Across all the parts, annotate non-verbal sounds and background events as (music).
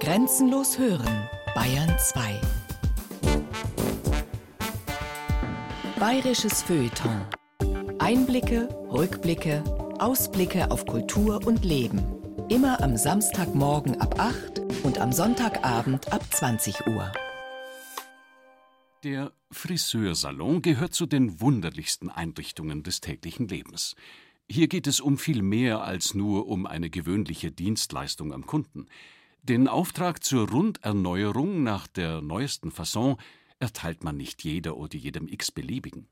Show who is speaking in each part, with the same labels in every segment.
Speaker 1: Grenzenlos hören, Bayern 2. Bayerisches Feuilleton. Einblicke, Rückblicke, Ausblicke auf Kultur und Leben. Immer am Samstagmorgen ab 8 und am Sonntagabend ab 20 Uhr.
Speaker 2: Der Friseursalon gehört zu den wunderlichsten Einrichtungen des täglichen Lebens. Hier geht es um viel mehr als nur um eine gewöhnliche Dienstleistung am Kunden. Den Auftrag zur Runderneuerung nach der neuesten Fasson erteilt man nicht jeder oder jedem x-beliebigen.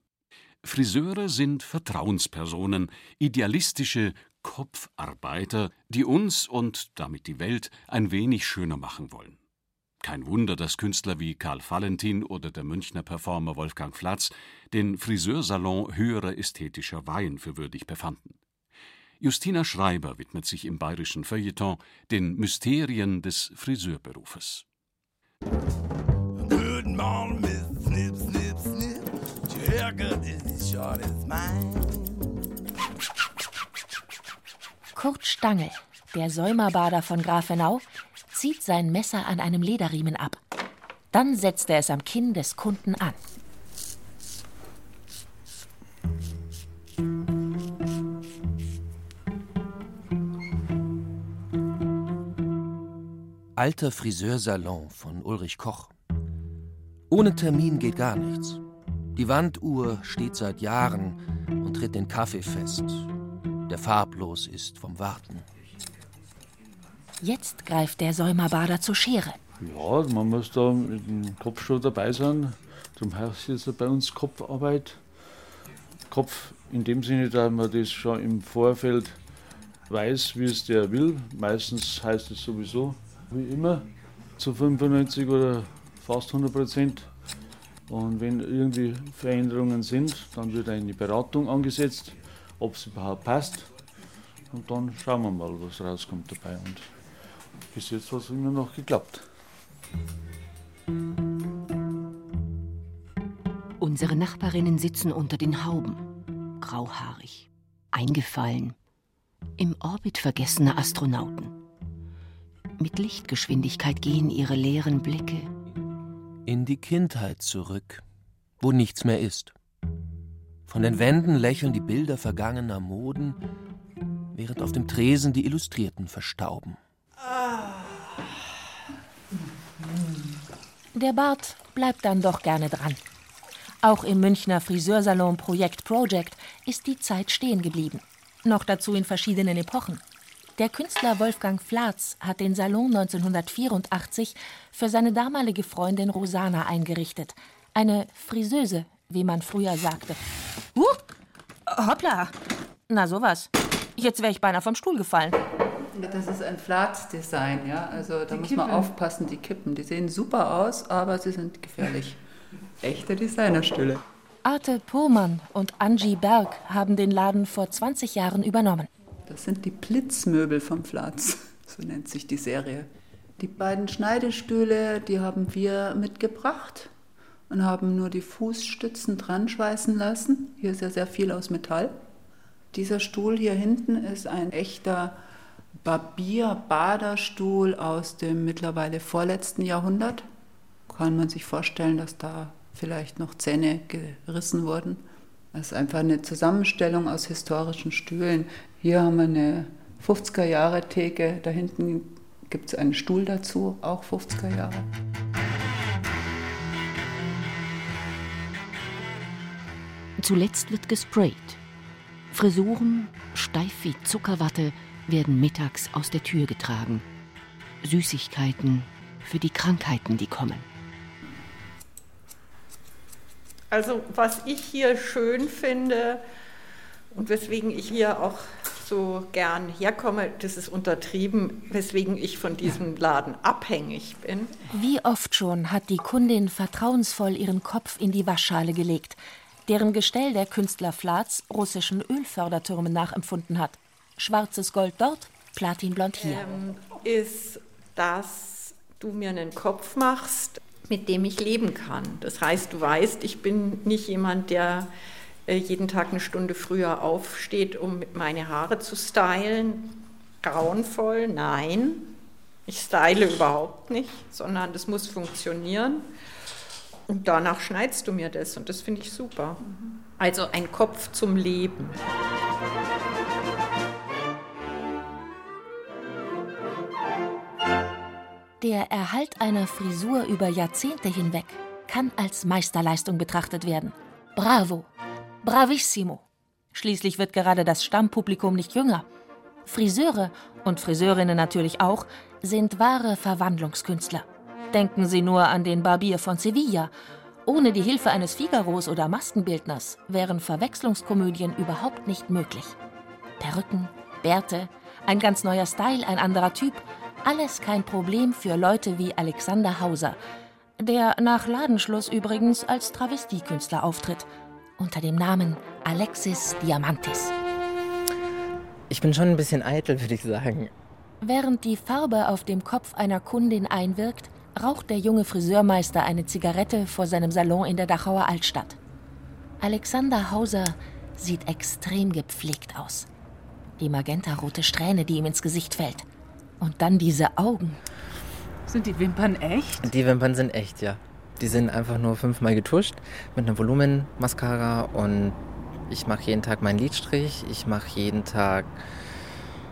Speaker 2: Friseure sind Vertrauenspersonen, idealistische Kopfarbeiter, die uns und damit die Welt ein wenig schöner machen wollen. Kein Wunder, dass Künstler wie Karl Valentin oder der Münchner Performer Wolfgang Flatz den Friseursalon höherer ästhetischer Weihen für würdig befanden. Justina Schreiber widmet sich im bayerischen Feuilleton den Mysterien des Friseurberufes. Good morning, Miss Snip, Snip, Snip. Your haircut is as short as mine.
Speaker 3: Kurt Stangl, der Säumerbader von Grafenau, zieht sein Messer an einem Lederriemen ab. Dann setzt er es am Kinn des Kunden an.
Speaker 4: Alter Friseursalon von Ulrich Koch. Ohne Termin geht gar nichts. Die Wanduhr steht seit Jahren und tritt den Kaffee fest, der farblos ist vom Warten.
Speaker 3: Jetzt greift der Säumerbader zur Schere.
Speaker 5: Ja, man muss da mit dem Kopf schon dabei sein. Darum heißt es bei uns Kopfarbeit. Kopf in dem Sinne, dass man das schon im Vorfeld weiß, wie es der will. Meistens heißt es sowieso, wie immer, zu 95 oder fast 100 Prozent. Und wenn irgendwie Veränderungen sind, dann wird eine Beratung angesetzt, ob es überhaupt passt. Und dann schauen wir mal, was rauskommt dabei. Und bis jetzt hat es immer noch geklappt.
Speaker 3: Unsere Nachbarinnen sitzen unter den Hauben, grauhaarig, eingefallen, im Orbit vergessener Astronauten. Mit Lichtgeschwindigkeit gehen ihre leeren Blicke
Speaker 4: in die Kindheit zurück, wo nichts mehr ist. Von den Wänden lächeln die Bilder vergangener Moden, während auf dem Tresen die Illustrierten verstauben.
Speaker 3: Der Bart bleibt dann doch gerne dran. Auch im Münchner Friseursalon Projekt Project ist die Zeit stehen geblieben. Noch dazu in verschiedenen Epochen. Der Künstler Wolfgang Flatz hat den Salon 1984 für seine damalige Freundin Rosana eingerichtet. Eine Friseuse, wie man früher sagte. Uh, hoppla! Na sowas. Jetzt wäre ich beinahe vom Stuhl gefallen.
Speaker 6: Das ist ein Flatz-Design, ja. Also da die muss man aufpassen, die Kippen. Die sehen super aus, aber sie sind gefährlich. Echte Designerstühle.
Speaker 3: Arte Pohmann und Angie Berg haben den Laden vor 20 Jahren übernommen.
Speaker 6: Das sind die Blitzmöbel vom Flatz, (laughs) so nennt sich die Serie. Die beiden Schneidestühle, die haben wir mitgebracht und haben nur die Fußstützen dran schweißen lassen. Hier ist ja sehr viel aus Metall. Dieser Stuhl hier hinten ist ein echter Barbier-Baderstuhl aus dem mittlerweile vorletzten Jahrhundert. Kann man sich vorstellen, dass da vielleicht noch Zähne gerissen wurden. Das ist einfach eine Zusammenstellung aus historischen Stühlen. Hier haben wir eine 50er Jahre Theke, da hinten gibt es einen Stuhl dazu, auch 50er Jahre.
Speaker 3: Zuletzt wird gesprayt. Frisuren, steif wie Zuckerwatte, werden mittags aus der Tür getragen. Süßigkeiten für die Krankheiten, die kommen.
Speaker 7: Also was ich hier schön finde und weswegen ich hier auch so gern herkomme, das ist untertrieben, weswegen ich von diesem Laden abhängig bin.
Speaker 3: Wie oft schon hat die Kundin vertrauensvoll ihren Kopf in die Waschschale gelegt, deren Gestell der Künstler Flatz russischen Ölfördertürmen nachempfunden hat. Schwarzes Gold dort, Platinblond hier. Ähm,
Speaker 7: ist, dass du mir einen Kopf machst, mit dem ich leben kann. Das heißt, du weißt, ich bin nicht jemand, der jeden Tag eine Stunde früher aufsteht, um meine Haare zu stylen. Grauenvoll, nein. Ich style überhaupt nicht, sondern das muss funktionieren. Und danach schneidest du mir das und das finde ich super. Also ein Kopf zum Leben.
Speaker 3: Der Erhalt einer Frisur über Jahrzehnte hinweg kann als Meisterleistung betrachtet werden. Bravo, bravissimo. Schließlich wird gerade das Stammpublikum nicht jünger. Friseure und Friseurinnen natürlich auch sind wahre Verwandlungskünstler. Denken Sie nur an den Barbier von Sevilla. Ohne die Hilfe eines Figaros oder Maskenbildners wären Verwechslungskomödien überhaupt nicht möglich. Perücken, Bärte, ein ganz neuer Style, ein anderer Typ, alles kein Problem für Leute wie Alexander Hauser, der nach Ladenschluss übrigens als Travestiekünstler auftritt, unter dem Namen Alexis Diamantis.
Speaker 8: Ich bin schon ein bisschen eitel, würde ich sagen.
Speaker 3: Während die Farbe auf dem Kopf einer Kundin einwirkt, raucht der junge Friseurmeister eine Zigarette vor seinem Salon in der Dachauer Altstadt. Alexander Hauser sieht extrem gepflegt aus. Die magentarote Strähne, die ihm ins Gesicht fällt. Und dann diese Augen.
Speaker 9: Sind die Wimpern echt?
Speaker 8: Die Wimpern sind echt, ja. Die sind einfach nur fünfmal getuscht mit einer Volumenmascara und ich mache jeden Tag meinen Lidstrich. Ich mache jeden Tag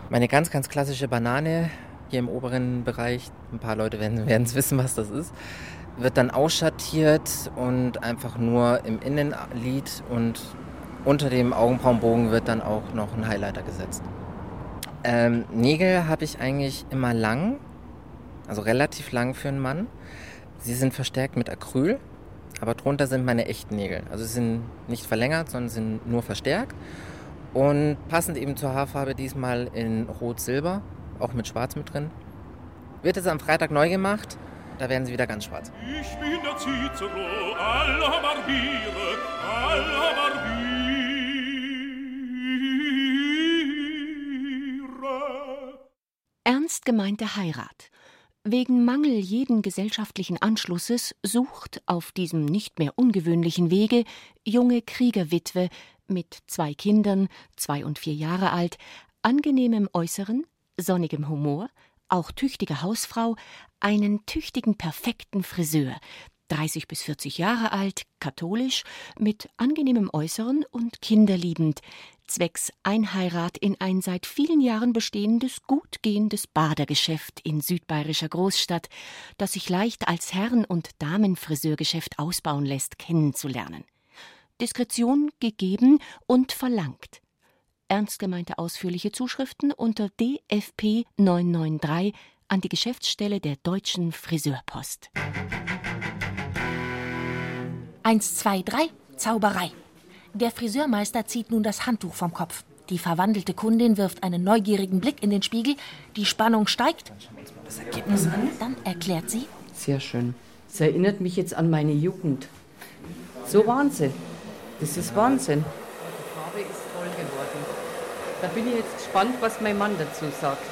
Speaker 8: meine ganz, ganz klassische Banane hier im oberen Bereich. Ein paar Leute werden (laughs) es wissen, was das ist. Wird dann ausschattiert und einfach nur im Innenlid und unter dem Augenbrauenbogen wird dann auch noch ein Highlighter gesetzt. Ähm, Nägel habe ich eigentlich immer lang, also relativ lang für einen Mann. Sie sind verstärkt mit Acryl, aber drunter sind meine echten Nägel. Also sie sind nicht verlängert, sondern sind nur verstärkt. Und passend eben zur Haarfarbe diesmal in Rot-Silber, auch mit Schwarz mit drin. Wird es am Freitag neu gemacht, da werden sie wieder ganz schwarz. Ich bin der Cicero aller Barbiere, aller Barbiere.
Speaker 10: Ernst gemeinte Heirat. Wegen Mangel jeden gesellschaftlichen Anschlusses sucht auf diesem nicht mehr ungewöhnlichen Wege junge Kriegerwitwe mit zwei Kindern, zwei und vier Jahre alt, angenehmem Äußeren, sonnigem Humor, auch tüchtige Hausfrau, einen tüchtigen, perfekten Friseur, 30 bis 40 Jahre alt, katholisch, mit angenehmem Äußeren und kinderliebend, zwecks Einheirat in ein seit vielen Jahren bestehendes, gut gehendes Badergeschäft in südbayerischer Großstadt, das sich leicht als Herren- und Damenfriseurgeschäft ausbauen lässt, kennenzulernen. Diskretion gegeben und verlangt. Ernst gemeinte ausführliche Zuschriften unter DFP 993 an die Geschäftsstelle der Deutschen Friseurpost.
Speaker 3: Eins, zwei, drei, Zauberei. Der Friseurmeister zieht nun das Handtuch vom Kopf. Die verwandelte Kundin wirft einen neugierigen Blick in den Spiegel. Die Spannung steigt.
Speaker 11: Das Ergebnis an.
Speaker 3: Dann erklärt sie.
Speaker 11: Sehr schön. Es erinnert mich jetzt an meine Jugend. So Wahnsinn. Das ist Wahnsinn. Die Farbe ist toll geworden. Da bin ich jetzt gespannt, was mein Mann dazu sagt.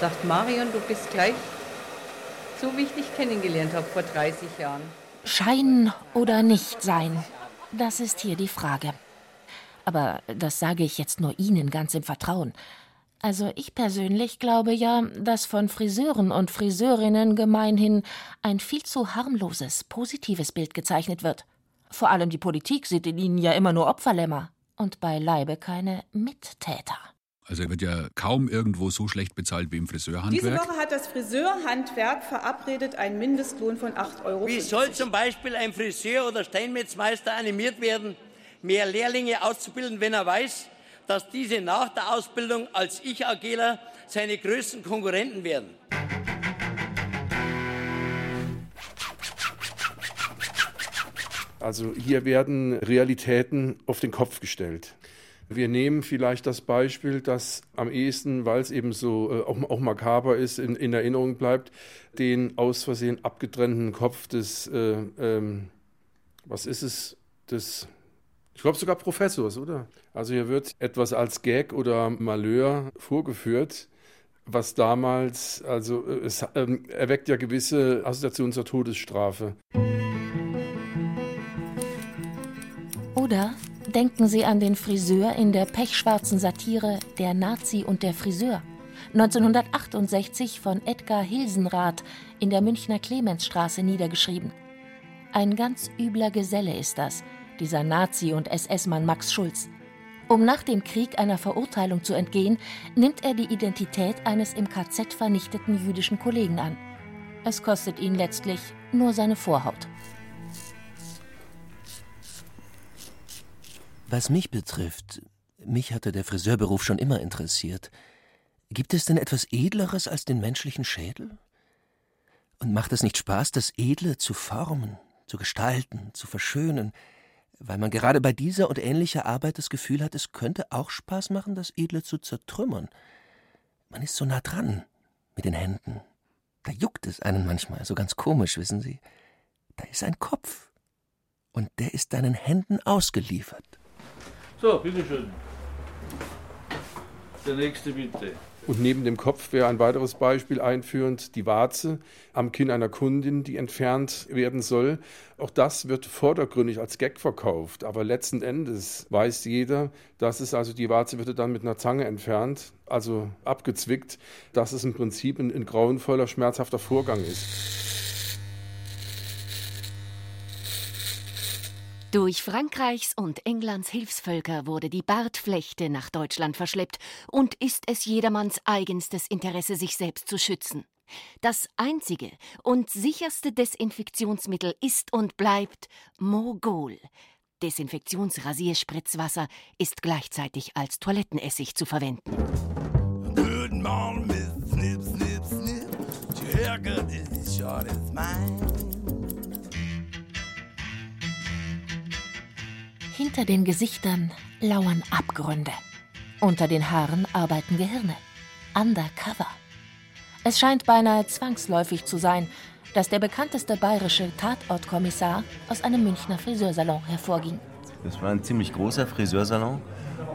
Speaker 11: Sagt Marion, du bist gleich so wie ich dich kennengelernt habe vor 30 Jahren.
Speaker 3: Schein oder nicht sein, das ist hier die Frage. Aber das sage ich jetzt nur Ihnen ganz im Vertrauen. Also ich persönlich glaube ja, dass von Friseuren und Friseurinnen gemeinhin ein viel zu harmloses, positives Bild gezeichnet wird. Vor allem die Politik sieht in ihnen ja immer nur Opferlämmer und beileibe keine Mittäter.
Speaker 12: Also er wird ja kaum irgendwo so schlecht bezahlt wie im Friseurhandwerk.
Speaker 13: Diese Woche hat das Friseurhandwerk verabredet einen Mindestlohn von 8 Euro.
Speaker 14: Wie soll zum Beispiel ein Friseur oder Steinmetzmeister animiert werden, mehr Lehrlinge auszubilden, wenn er weiß, dass diese nach der Ausbildung als Ich-AGler seine größten Konkurrenten werden?
Speaker 5: Also hier werden Realitäten auf den Kopf gestellt. Wir nehmen vielleicht das Beispiel, das am ehesten, weil es eben so äh, auch, auch, makaber ist, in, in, Erinnerung bleibt, den aus Versehen abgetrennten Kopf des, äh, ähm, was ist es, des, ich glaube sogar Professors, oder? Also hier wird etwas als Gag oder Malheur vorgeführt, was damals, also äh, es ähm, erweckt ja gewisse Assoziationen zur Todesstrafe.
Speaker 3: Oder denken Sie an den Friseur in der pechschwarzen Satire Der Nazi und der Friseur. 1968 von Edgar Hilsenrath in der Münchner Clemensstraße niedergeschrieben. Ein ganz übler Geselle ist das, dieser Nazi- und SS-Mann Max Schulz. Um nach dem Krieg einer Verurteilung zu entgehen, nimmt er die Identität eines im KZ vernichteten jüdischen Kollegen an. Es kostet ihn letztlich nur seine Vorhaut.
Speaker 4: Was mich betrifft, mich hatte der Friseurberuf schon immer interessiert. Gibt es denn etwas Edleres als den menschlichen Schädel? Und macht es nicht Spaß, das Edle zu formen, zu gestalten, zu verschönen, weil man gerade bei dieser und ähnlicher Arbeit das Gefühl hat, es könnte auch Spaß machen, das Edle zu zertrümmern. Man ist so nah dran mit den Händen. Da juckt es einen manchmal, so ganz komisch, wissen Sie. Da ist ein Kopf. Und der ist deinen Händen ausgeliefert.
Speaker 5: So, bitteschön. Der nächste bitte.
Speaker 15: Und neben dem Kopf wäre ein weiteres Beispiel einführend die Warze am Kinn einer Kundin, die entfernt werden soll. Auch das wird vordergründig als Gag verkauft, aber letzten Endes weiß jeder, dass es also die Warze wird dann mit einer Zange entfernt, also abgezwickt, dass es im Prinzip ein, ein grauenvoller, schmerzhafter Vorgang ist.
Speaker 10: Durch Frankreichs und Englands Hilfsvölker wurde die Bartflechte nach Deutschland verschleppt und ist es jedermanns eigenstes Interesse, sich selbst zu schützen. Das einzige und sicherste Desinfektionsmittel ist und bleibt Mogol. Desinfektionsrasierspritzwasser ist gleichzeitig als Toilettenessig zu verwenden. Good morning, Miss Snip, Snip, Snip. Your haircut is short as mine. Hinter den Gesichtern lauern Abgründe. Unter den Haaren arbeiten Gehirne. Undercover. Es scheint beinahe zwangsläufig zu sein, dass der bekannteste bayerische Tatortkommissar aus einem Münchner Friseursalon hervorging.
Speaker 16: Das war ein ziemlich großer Friseursalon,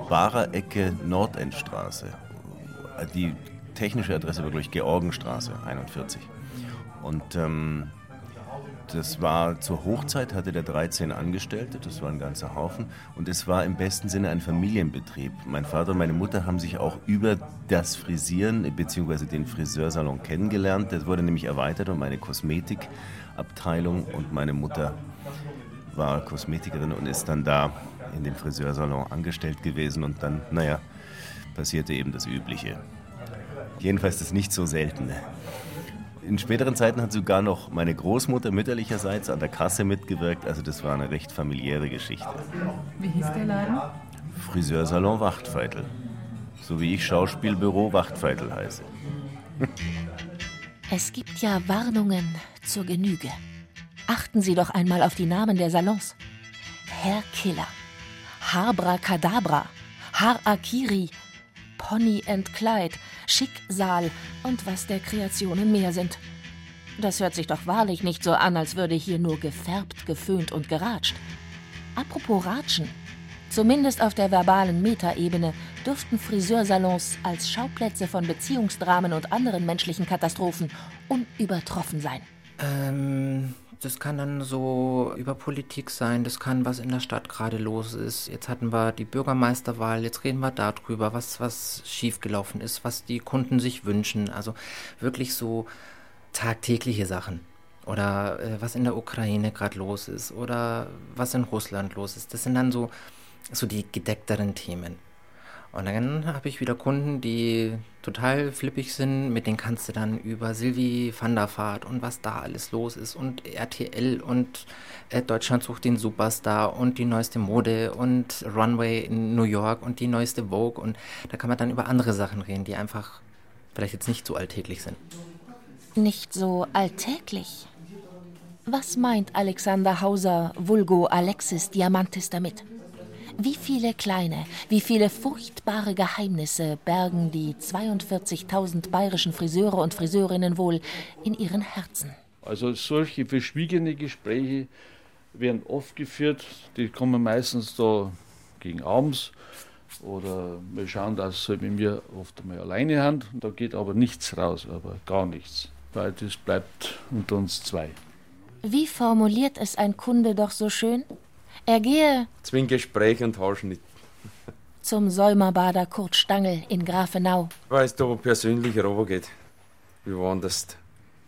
Speaker 16: Barer Ecke Nordendstraße. Die technische Adresse war, glaube ich, Georgenstraße 41. Und ähm, das war zur Hochzeit, hatte der 13 Angestellte, das war ein ganzer Haufen. Und es war im besten Sinne ein Familienbetrieb. Mein Vater und meine Mutter haben sich auch über das Frisieren bzw. den Friseursalon kennengelernt. Das wurde nämlich erweitert um eine Kosmetikabteilung und meine Mutter war Kosmetikerin und ist dann da in dem Friseursalon angestellt gewesen. Und dann, naja, passierte eben das Übliche. Jedenfalls das nicht so seltene. In späteren Zeiten hat sogar noch meine Großmutter mütterlicherseits an der Kasse mitgewirkt. Also das war eine recht familiäre Geschichte.
Speaker 9: Wie hieß der Laden?
Speaker 16: Friseursalon Wachtfeitel. So wie ich Schauspielbüro Wachtfeitel heiße.
Speaker 3: es gibt ja Warnungen zur Genüge. Achten Sie doch einmal auf die Namen der Salons. Herr Killer, Harbra Kadabra, Har Akiri, Pony and Clyde, Schicksal und was der Kreationen mehr sind. Das hört sich doch wahrlich nicht so an, als würde hier nur gefärbt, geföhnt und geratscht. Apropos Ratschen. Zumindest auf der verbalen Metaebene dürften Friseursalons als Schauplätze von Beziehungsdramen und anderen menschlichen Katastrophen unübertroffen sein.
Speaker 8: Ähm, das kann dann so über Politik sein, das kann, was in der Stadt gerade los ist. Jetzt hatten wir die Bürgermeisterwahl, jetzt reden wir darüber, was, was schiefgelaufen ist, was die Kunden sich wünschen. Also wirklich so tagtägliche Sachen. Oder äh, was in der Ukraine gerade los ist oder was in Russland los ist. Das sind dann so, so die gedeckteren Themen. Und dann habe ich wieder Kunden, die total flippig sind. Mit denen kannst du dann über Sylvie van der Vaart und was da alles los ist und RTL und äh, Deutschland sucht den Superstar und die neueste Mode und Runway in New York und die neueste Vogue. Und da kann man dann über andere Sachen reden, die einfach vielleicht jetzt nicht so alltäglich sind.
Speaker 3: Nicht so alltäglich? Was meint Alexander Hauser, vulgo Alexis Diamantis damit? Wie viele kleine, wie viele furchtbare Geheimnisse bergen die 42.000 bayerischen Friseure und Friseurinnen wohl in ihren Herzen?
Speaker 5: Also solche verschwiegene Gespräche werden oft geführt. Die kommen meistens da gegen abends oder wir schauen, dass sie mit mir oft mal alleine haben. Da geht aber nichts raus, aber gar nichts, weil das bleibt unter uns zwei.
Speaker 3: Wie formuliert es ein Kunde doch so schön? Er gehe
Speaker 17: zwingen Gespräch und Haarschnitt.
Speaker 3: zum Säumerbader Kurt Stangl in Grafenau.
Speaker 17: Weil es da persönlicher runtergeht. Wie woanders.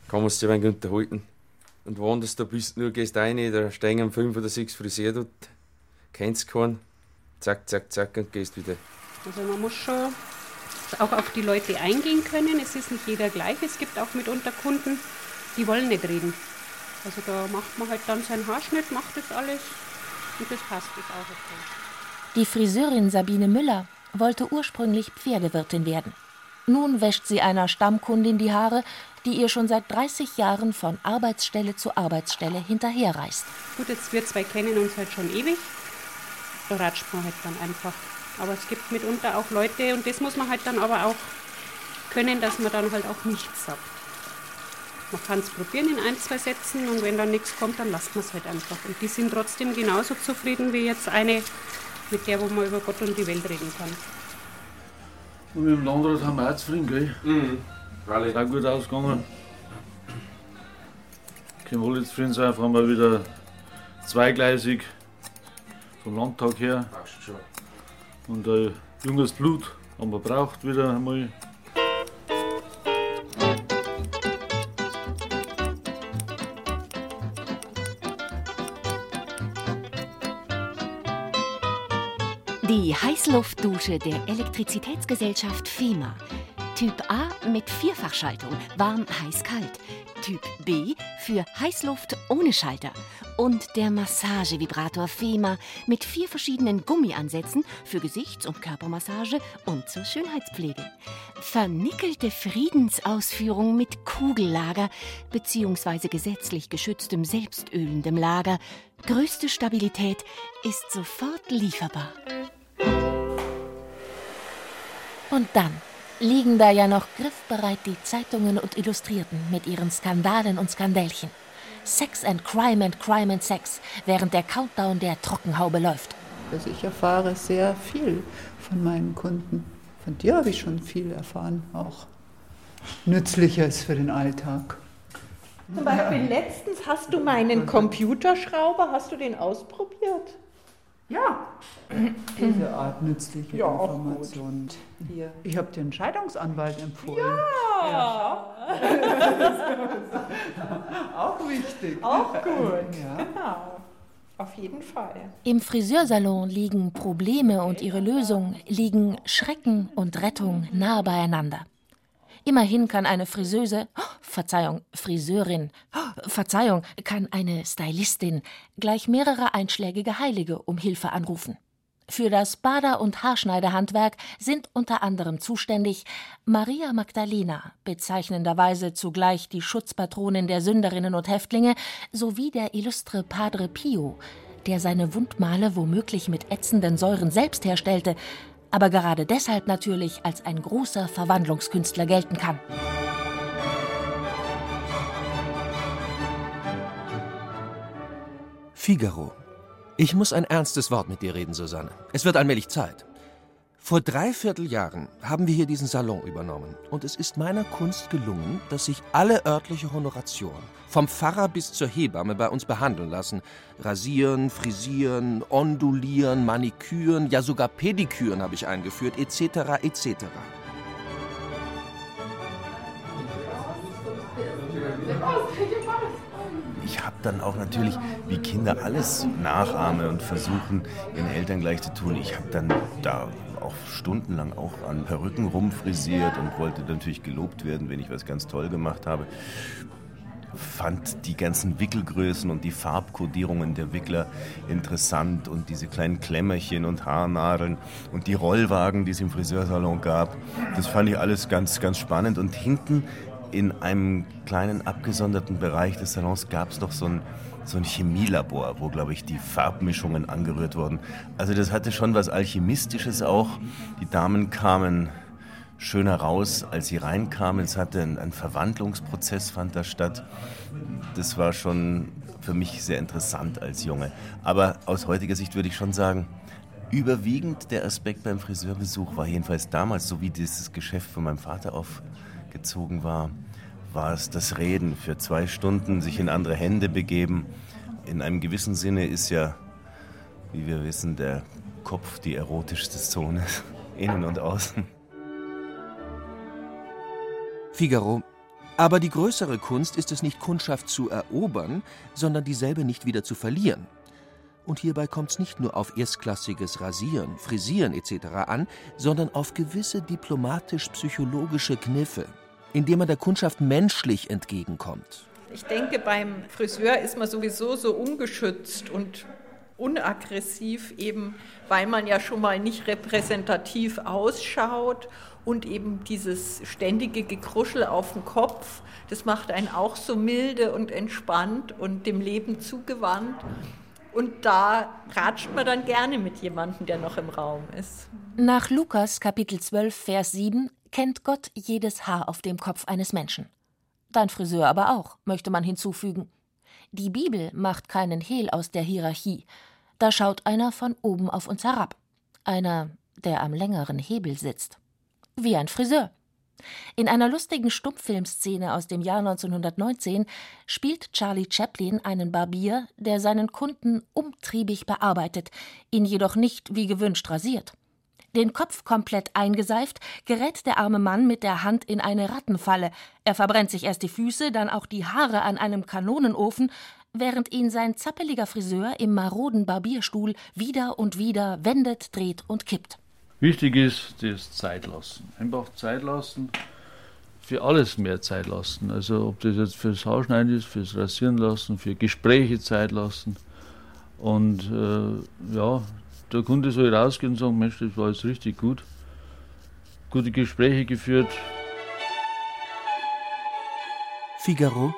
Speaker 17: Kann man sich ein wenig unterhalten. Und woanders, da bist du nur, gehst rein, da stehen fünf oder sechs Friseur dort, kennst keinen, zack, zack, zack und gehst wieder.
Speaker 18: Also man muss schon auch auf die Leute eingehen können. Es ist nicht jeder gleich. Es gibt auch mitunter Kunden, die wollen nicht reden. Also da macht man halt dann seinen Haarschnitt, macht das alles und das passt, ist auch okay.
Speaker 3: Die Friseurin Sabine Müller wollte ursprünglich Pferdewirtin werden. Nun wäscht sie einer Stammkundin die Haare, die ihr schon seit 30 Jahren von Arbeitsstelle zu Arbeitsstelle hinterherreist.
Speaker 18: Gut, jetzt wir zwei kennen uns halt schon ewig. Da ratscht man halt dann einfach. Aber es gibt mitunter auch Leute, und das muss man halt dann aber auch können, dass man dann halt auch nichts sagt. Man kann es probieren in ein, zwei Sätzen und wenn dann nichts kommt, dann lasst man es halt einfach. Und die sind trotzdem genauso zufrieden wie jetzt eine, mit der wo man über Gott und die Welt reden kann.
Speaker 5: Und mit dem Landrat haben wir auch zufrieden, gell?
Speaker 17: Mhm.
Speaker 5: Alle. Ist auch gut ausgegangen. Können wir alle zufrieden sein, fahren wir wieder zweigleisig vom Landtag her. Und äh, junges Blut haben wir braucht wieder einmal.
Speaker 10: Die Heißluftdusche der Elektrizitätsgesellschaft FEMA. Typ A mit Vierfachschaltung, warm, heiß, kalt. Typ B für Heißluft ohne Schalter. Und der Massagevibrator FEMA mit vier verschiedenen Gummiansätzen für Gesichts- und Körpermassage und zur Schönheitspflege. Vernickelte Friedensausführung mit Kugellager bzw. gesetzlich geschütztem selbstölendem Lager. Größte Stabilität ist sofort lieferbar.
Speaker 3: Und dann liegen da ja noch griffbereit die Zeitungen und Illustrierten mit ihren Skandalen und Skandälchen. Sex and Crime and Crime and Sex, während der Countdown der Trockenhaube läuft.
Speaker 6: Also ich erfahre sehr viel von meinen Kunden. Von dir habe ich schon viel erfahren, auch Nützliches für den Alltag.
Speaker 7: Zum Beispiel letztens hast du meinen Computerschrauber, hast du den ausprobiert?
Speaker 6: Ja. Diese Art nützliche
Speaker 7: Ja, auch
Speaker 6: Information. Hier. Ich habe den Scheidungsanwalt empfohlen.
Speaker 7: Ja. (laughs)
Speaker 6: Auch wichtig.
Speaker 7: Auch gut.
Speaker 6: Ja.
Speaker 7: Genau. Auf jeden Fall.
Speaker 3: Im Friseursalon liegen Probleme und ihre Lösung, liegen Schrecken und Rettung nahe beieinander. Immerhin kann eine Friseuse, oh, Verzeihung, Friseurin, oh, Verzeihung, kann eine Stylistin gleich mehrere einschlägige Heilige um Hilfe anrufen. Für das Bader- und Haarschneiderhandwerk sind unter anderem zuständig Maria Magdalena, bezeichnenderweise zugleich die Schutzpatronin der Sünderinnen und Häftlinge, sowie der illustre Padre Pio, der seine Wundmale womöglich mit ätzenden Säuren selbst herstellte, aber gerade deshalb natürlich als ein großer Verwandlungskünstler gelten kann.
Speaker 4: Figaro. Ich muss ein ernstes Wort mit dir reden, Susanne. Es wird allmählich Zeit. Vor dreiviertel Jahren haben wir hier diesen Salon übernommen und es ist meiner Kunst gelungen, dass sich alle örtliche Honoration, vom Pfarrer bis zur Hebamme, bei uns behandeln lassen. Rasieren, frisieren, ondulieren, maniküren, ja sogar Pediküren habe ich eingeführt, etc. etc.
Speaker 16: Ich habe dann auch natürlich, wie Kinder alles nachahmen und versuchen, ihren Eltern gleich zu tun. Ich habe dann da auch stundenlang auch an Perücken rumfrisiert und wollte natürlich gelobt werden, wenn ich was ganz toll gemacht habe. Fand die ganzen Wickelgrößen und die Farbkodierungen der Wickler interessant und diese kleinen Klemmerchen und Haarnadeln und die Rollwagen, die es im Friseursalon gab. Das fand ich alles ganz, ganz spannend. Und hinten in einem kleinen abgesonderten Bereich des Salons gab es noch so ein, so ein Chemielabor, wo, glaube ich, die Farbmischungen angerührt wurden. Also das hatte schon was Alchemistisches auch. Die Damen kamen schöner raus, als sie reinkamen. Es hatte ein, ein Verwandlungsprozess fand da statt. Das war schon für mich sehr interessant als Junge. Aber aus heutiger Sicht würde ich schon sagen, überwiegend der Aspekt beim Friseurbesuch war jedenfalls damals, so wie dieses Geschäft von meinem Vater aufgezogen war, war es das Reden für zwei Stunden, sich in andere Hände begeben. In einem gewissen Sinne ist ja, wie wir wissen, der Kopf die erotischste Zone, (laughs) innen und außen.
Speaker 4: Figaro. Aber die größere Kunst ist es nicht, Kundschaft zu erobern, sondern dieselbe nicht wieder zu verlieren. Und hierbei kommt es nicht nur auf erstklassiges Rasieren, Frisieren etc. an, sondern auf gewisse diplomatisch-psychologische Kniffe, indem man der Kundschaft menschlich entgegenkommt.
Speaker 7: Ich denke, beim Friseur ist man sowieso so ungeschützt und unaggressiv, eben weil man ja schon mal nicht repräsentativ ausschaut und eben dieses ständige Gekruschel auf dem Kopf, das macht einen auch so milde und entspannt und dem Leben zugewandt. Und da ratscht man dann gerne mit jemandem, der noch im Raum ist.
Speaker 3: Nach Lukas Kapitel 12, Vers 7 kennt Gott jedes Haar auf dem Kopf eines Menschen. Dein Friseur aber auch, möchte man hinzufügen. Die Bibel macht keinen Hehl aus der Hierarchie. Da schaut einer von oben auf uns herab. Einer, der am längeren Hebel sitzt. Wie ein Friseur. In einer lustigen Stummfilmszene aus dem Jahr 1919 spielt Charlie Chaplin einen Barbier, der seinen Kunden umtriebig bearbeitet, ihn jedoch nicht wie gewünscht rasiert. Den Kopf komplett eingeseift, gerät der arme Mann mit der Hand in eine Rattenfalle. Er verbrennt sich erst die Füße, dann auch die Haare an einem Kanonenofen, während ihn sein zappeliger Friseur im maroden Barbierstuhl wieder und wieder wendet, dreht und kippt.
Speaker 5: Wichtig ist das Zeit lassen. Einfach Zeit lassen, für alles mehr Zeit lassen. Also ob das jetzt fürs Haarschneiden ist, fürs Rasieren lassen, für Gespräche Zeit lassen. Und äh, ja, der Kunde soll rausgehen und sagen, Mensch, das war jetzt richtig gut. Gute Gespräche geführt.
Speaker 4: Figaro,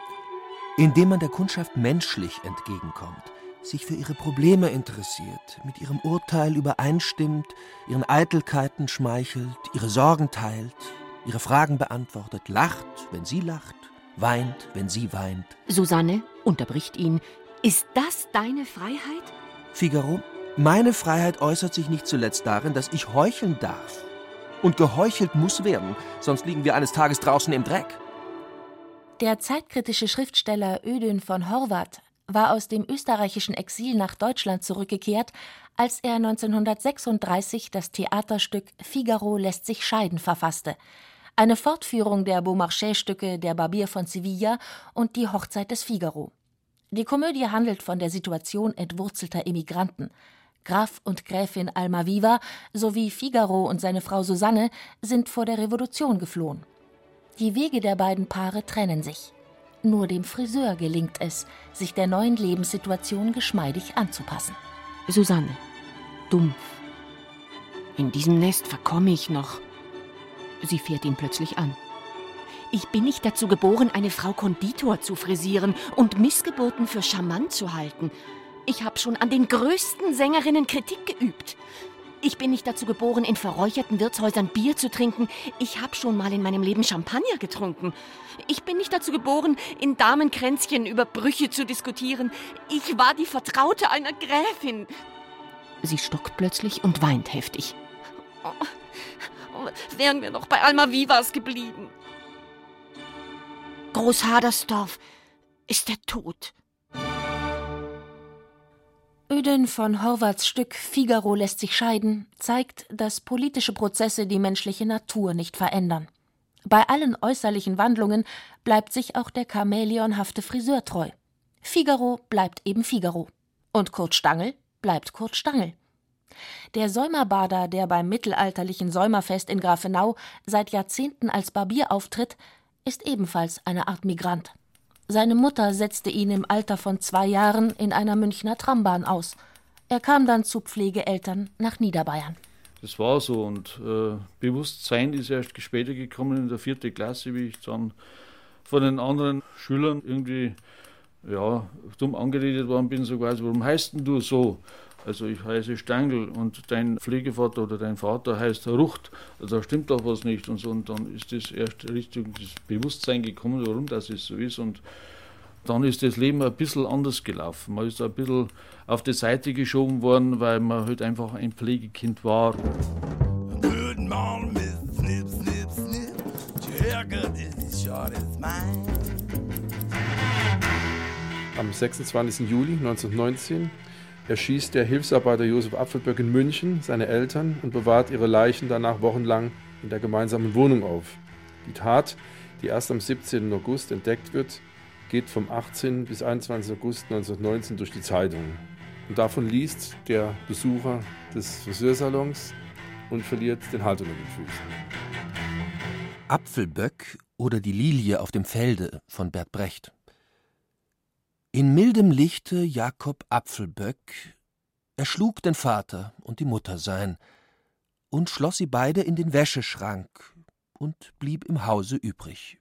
Speaker 4: indem man der Kundschaft menschlich entgegenkommt, sich für ihre Probleme interessiert, mit ihrem Urteil übereinstimmt, ihren Eitelkeiten schmeichelt, ihre Sorgen teilt, ihre Fragen beantwortet, lacht, wenn sie lacht, weint, wenn sie weint.
Speaker 10: Susanne unterbricht ihn. Ist das deine Freiheit?
Speaker 4: Figaro, meine Freiheit äußert sich nicht zuletzt darin, dass ich heucheln darf. Und geheuchelt muss werden, sonst liegen wir eines Tages draußen im Dreck.
Speaker 3: Der zeitkritische Schriftsteller Ödön von Horvath war aus dem österreichischen Exil nach Deutschland zurückgekehrt, als er 1936 das Theaterstück Figaro lässt sich scheiden verfasste, eine Fortführung der Beaumarchais-Stücke Der Barbier von Sevilla und Die Hochzeit des Figaro. Die Komödie handelt von der Situation entwurzelter Emigranten. Graf und Gräfin Almaviva sowie Figaro und seine Frau Susanne sind vor der Revolution geflohen. Die Wege der beiden Paare trennen sich. Nur dem Friseur gelingt es, sich der neuen Lebenssituation geschmeidig anzupassen.
Speaker 10: Susanne, dumpf. In diesem Nest verkomme ich noch. Sie fährt ihn plötzlich an. Ich bin nicht dazu geboren, eine Frau Konditor zu frisieren und Missgeburten für charmant zu halten. Ich habe schon an den größten Sängerinnen Kritik geübt. Ich bin nicht dazu geboren, in verräucherten Wirtshäusern Bier zu trinken. Ich habe schon mal in meinem Leben Champagner getrunken. Ich bin nicht dazu geboren, in Damenkränzchen über Brüche zu diskutieren. Ich war die Vertraute einer Gräfin. Sie stockt plötzlich und weint heftig. Oh, oh, wären wir noch bei Alma Vivas geblieben. Großhadersdorf ist der Tod.
Speaker 3: Öden von Horvaths Stück Figaro lässt sich scheiden zeigt, dass politische Prozesse die menschliche Natur nicht verändern. Bei allen äußerlichen Wandlungen bleibt sich auch der chamäleonhafte Friseur treu. Figaro bleibt eben Figaro. Und Kurt Stangl bleibt Kurt Stangl. Der Säumerbader, der beim mittelalterlichen Säumerfest in Grafenau seit Jahrzehnten als Barbier auftritt, ist ebenfalls eine Art Migrant. Seine Mutter setzte ihn im Alter von zwei Jahren in einer Münchner Trambahn aus. Er kam dann zu Pflegeeltern nach Niederbayern.
Speaker 5: Das war so und äh, Bewusstsein ist erst später gekommen in der vierten Klasse, wie ich dann von den anderen Schülern irgendwie ja, dumm angeredet worden bin, so quasi, warum heißt denn du so? Also ich heiße Stangl und dein Pflegevater oder dein Vater heißt Rucht, also da stimmt doch was nicht und so. Und dann ist das erst Richtung das Bewusstsein gekommen, warum das so ist. Und dann ist das Leben ein bisschen anders gelaufen. Man ist ein bisschen auf die Seite geschoben worden, weil man halt einfach ein Pflegekind war. Snip, Snip, Snip. Mine.
Speaker 15: Am 26. Juli 1919 erschießt der Hilfsarbeiter Josef Apfelböck in München seine Eltern und bewahrt ihre Leichen danach wochenlang in der gemeinsamen Wohnung auf. Die Tat, die erst am 17. August entdeckt wird, geht vom 18. bis 21. August 1919 durch die Zeitungen. Und davon liest der Besucher des Friseursalons und verliert den Halt unter den Füßen.
Speaker 4: Apfelböck oder die Lilie auf dem Felde von Bert Brecht. In mildem Lichte Jakob Apfelböck erschlug den Vater und die Mutter sein und schloss sie beide in den Wäscheschrank und blieb im Hause übrig,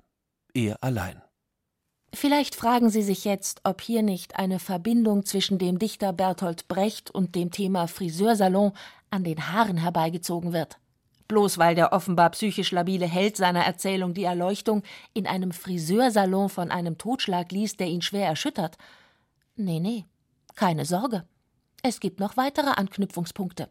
Speaker 4: er allein.
Speaker 3: Vielleicht fragen Sie sich jetzt, ob hier nicht eine Verbindung zwischen dem Dichter Bertolt Brecht und dem Thema Friseursalon an den Haaren herbeigezogen wird. Bloß weil der offenbar psychisch labile Held seiner Erzählung die Erleuchtung in einem Friseursalon von einem Totschlag liest, der ihn schwer erschüttert. Nee, nee, keine Sorge. Es gibt noch weitere Anknüpfungspunkte.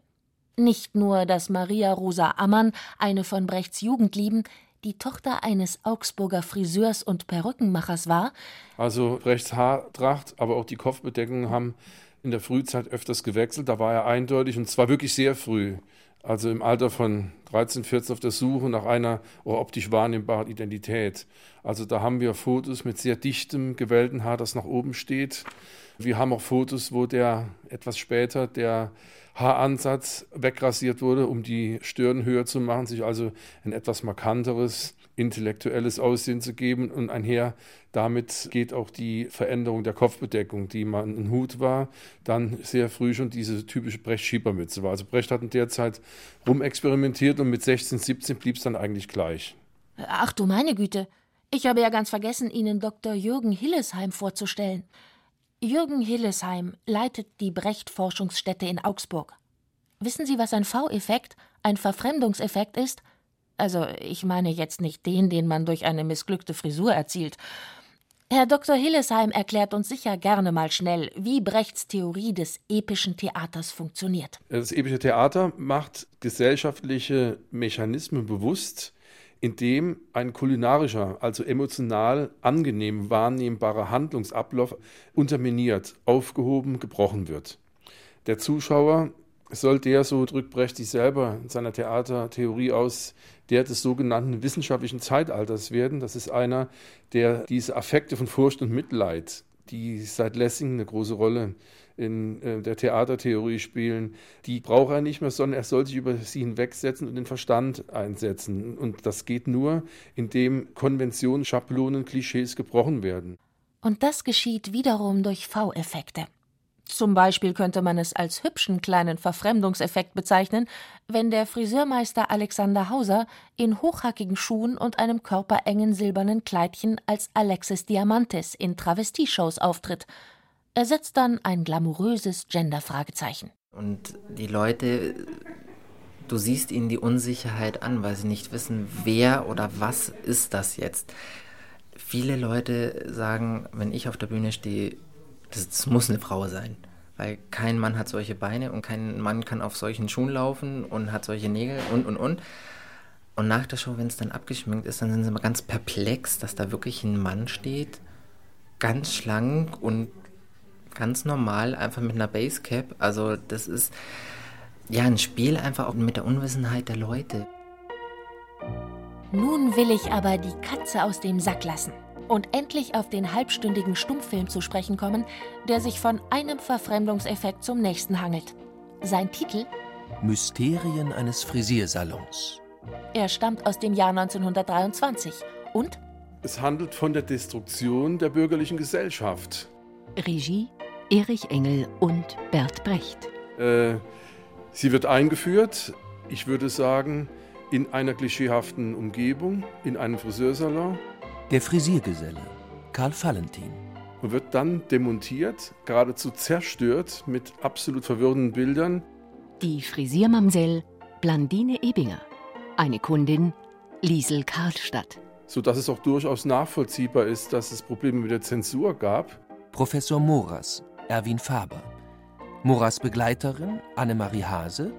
Speaker 3: Nicht nur, dass Maria Rosa Ammann, eine von Brechts Jugendlieben, die Tochter eines Augsburger Friseurs und Perückenmachers war.
Speaker 15: Also Brechts Haartracht, aber auch die Kopfbedeckung haben in der Frühzeit öfters gewechselt. Da war er eindeutig und zwar wirklich sehr früh. Also im Alter von 13, 14 auf der Suche nach einer optisch wahrnehmbaren Identität. Also da haben wir Fotos mit sehr dichtem, gewellten Haar, das nach oben steht. Wir haben auch Fotos, wo der etwas später der Haaransatz wegrasiert wurde, um die Stirn höher zu machen, sich also ein etwas markanteres, intellektuelles Aussehen zu geben. Und einher damit geht auch die Veränderung der Kopfbedeckung, die mal ein Hut war, dann sehr früh schon diese typische Brecht-Schiebermütze war. Also Brecht hat in der Zeit rumexperimentiert und mit 16, 17 blieb es dann eigentlich gleich.
Speaker 3: Ach du meine Güte, ich habe ja ganz vergessen, Ihnen Dr. Jürgen Hillesheim vorzustellen. Jürgen Hillesheim leitet die Brecht-Forschungsstätte in Augsburg. Wissen Sie, was ein V-Effekt, ein Verfremdungseffekt ist? Also, ich meine jetzt nicht den, den man durch eine missglückte Frisur erzielt. Herr Dr. Hillesheim erklärt uns sicher gerne mal schnell, wie Brechts Theorie des epischen Theaters funktioniert.
Speaker 15: Das epische Theater macht gesellschaftliche Mechanismen bewusst, indem ein kulinarischer, also emotional angenehm wahrnehmbarer Handlungsablauf unterminiert, aufgehoben, gebrochen wird. Der Zuschauer soll der, so drückt Brecht sich selber in seiner Theatertheorie aus, der des sogenannten wissenschaftlichen Zeitalters werden. Das ist einer, der diese Affekte von Furcht und Mitleid, die seit Lessing eine große Rolle in äh, der Theatertheorie spielen, die braucht er nicht mehr, sondern er soll sich über sie hinwegsetzen und den Verstand einsetzen. Und das geht nur, indem Konventionen, Schablonen, Klischees gebrochen werden.
Speaker 3: Und das geschieht wiederum durch V-Effekte. Zum Beispiel könnte man es als hübschen kleinen Verfremdungseffekt bezeichnen, wenn der Friseurmeister Alexander Hauser in hochhackigen Schuhen und einem körperengen silbernen Kleidchen als Alexis Diamantis in Travestieshows auftritt – er setzt dann ein glamouröses Gender-Fragezeichen.
Speaker 8: Und die Leute, du siehst ihnen die Unsicherheit an, weil sie nicht wissen, wer oder was ist das jetzt. Viele Leute sagen, wenn ich auf der Bühne stehe, das, das muss eine Frau sein. Weil kein Mann hat solche Beine und kein Mann kann auf solchen Schuhen laufen und hat solche Nägel und und und. Und nach der Show, wenn es dann abgeschminkt ist, dann sind sie immer ganz perplex, dass da wirklich ein Mann steht, ganz schlank und ganz normal, einfach mit einer Basecap. Also das ist ja ein Spiel einfach auch mit der Unwissenheit der Leute.
Speaker 3: Nun will ich aber die Katze aus dem Sack lassen und endlich auf den halbstündigen Stummfilm zu sprechen kommen, der sich von einem Verfremdungseffekt zum nächsten hangelt. Sein Titel
Speaker 4: Mysterien eines Frisiersalons.
Speaker 3: Er stammt aus dem Jahr 1923 und
Speaker 15: es handelt von der Destruktion der bürgerlichen Gesellschaft.
Speaker 10: Regie Erich Engel und Bert Brecht.
Speaker 15: Äh, sie wird eingeführt, ich würde sagen, in einer klischeehaften Umgebung, in einem Friseursalon.
Speaker 4: Der Frisiergeselle, Karl Valentin.
Speaker 15: Und wird dann demontiert, geradezu zerstört mit absolut verwirrenden Bildern.
Speaker 10: Die Frisiermamsell Blandine Ebinger. Eine Kundin Liesel Karlstadt.
Speaker 15: Sodass es auch durchaus nachvollziehbar ist, dass es Probleme mit der Zensur gab.
Speaker 4: Professor Moras, Erwin Faber. Moras Begleiterin Annemarie Hase,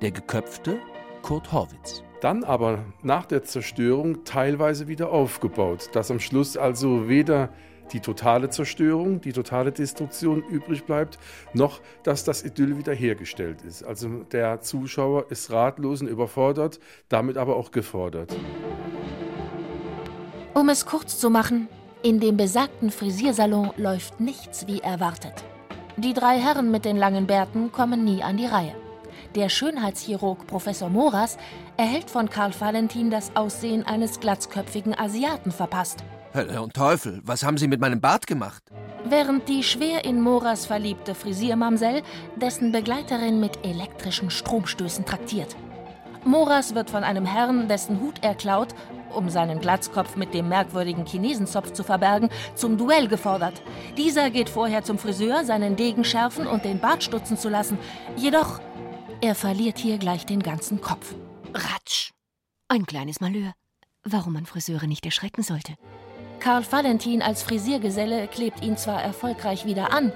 Speaker 4: der Geköpfte Kurt Horwitz.
Speaker 15: Dann aber nach der Zerstörung teilweise wieder aufgebaut, dass am Schluss also weder die totale Zerstörung, die totale Destruktion übrig bleibt, noch dass das Idyll wiederhergestellt ist. Also der Zuschauer ist ratlos und überfordert, damit aber auch gefordert.
Speaker 3: Um es kurz zu machen, in dem besagten Frisiersalon läuft nichts wie erwartet. Die drei Herren mit den langen Bärten kommen nie an die Reihe. Der Schönheitschirurg Professor Moras erhält von Karl Valentin das Aussehen eines glatzköpfigen Asiaten verpasst.
Speaker 4: Hölle und Teufel, was haben Sie mit meinem Bart gemacht?
Speaker 3: Während die schwer in Moras verliebte Frisiermamsell dessen Begleiterin mit elektrischen Stromstößen traktiert. Moras wird von einem Herrn, dessen Hut er klaut, um seinen Glatzkopf mit dem merkwürdigen Chinesenzopf zu verbergen, zum Duell gefordert. Dieser geht vorher zum Friseur, seinen Degen schärfen und den Bart stutzen zu lassen. Jedoch er verliert hier gleich den ganzen Kopf.
Speaker 10: Ratsch! Ein kleines Malheur. Warum man Friseure nicht erschrecken sollte.
Speaker 3: Karl Valentin als Frisiergeselle klebt ihn zwar erfolgreich wieder an,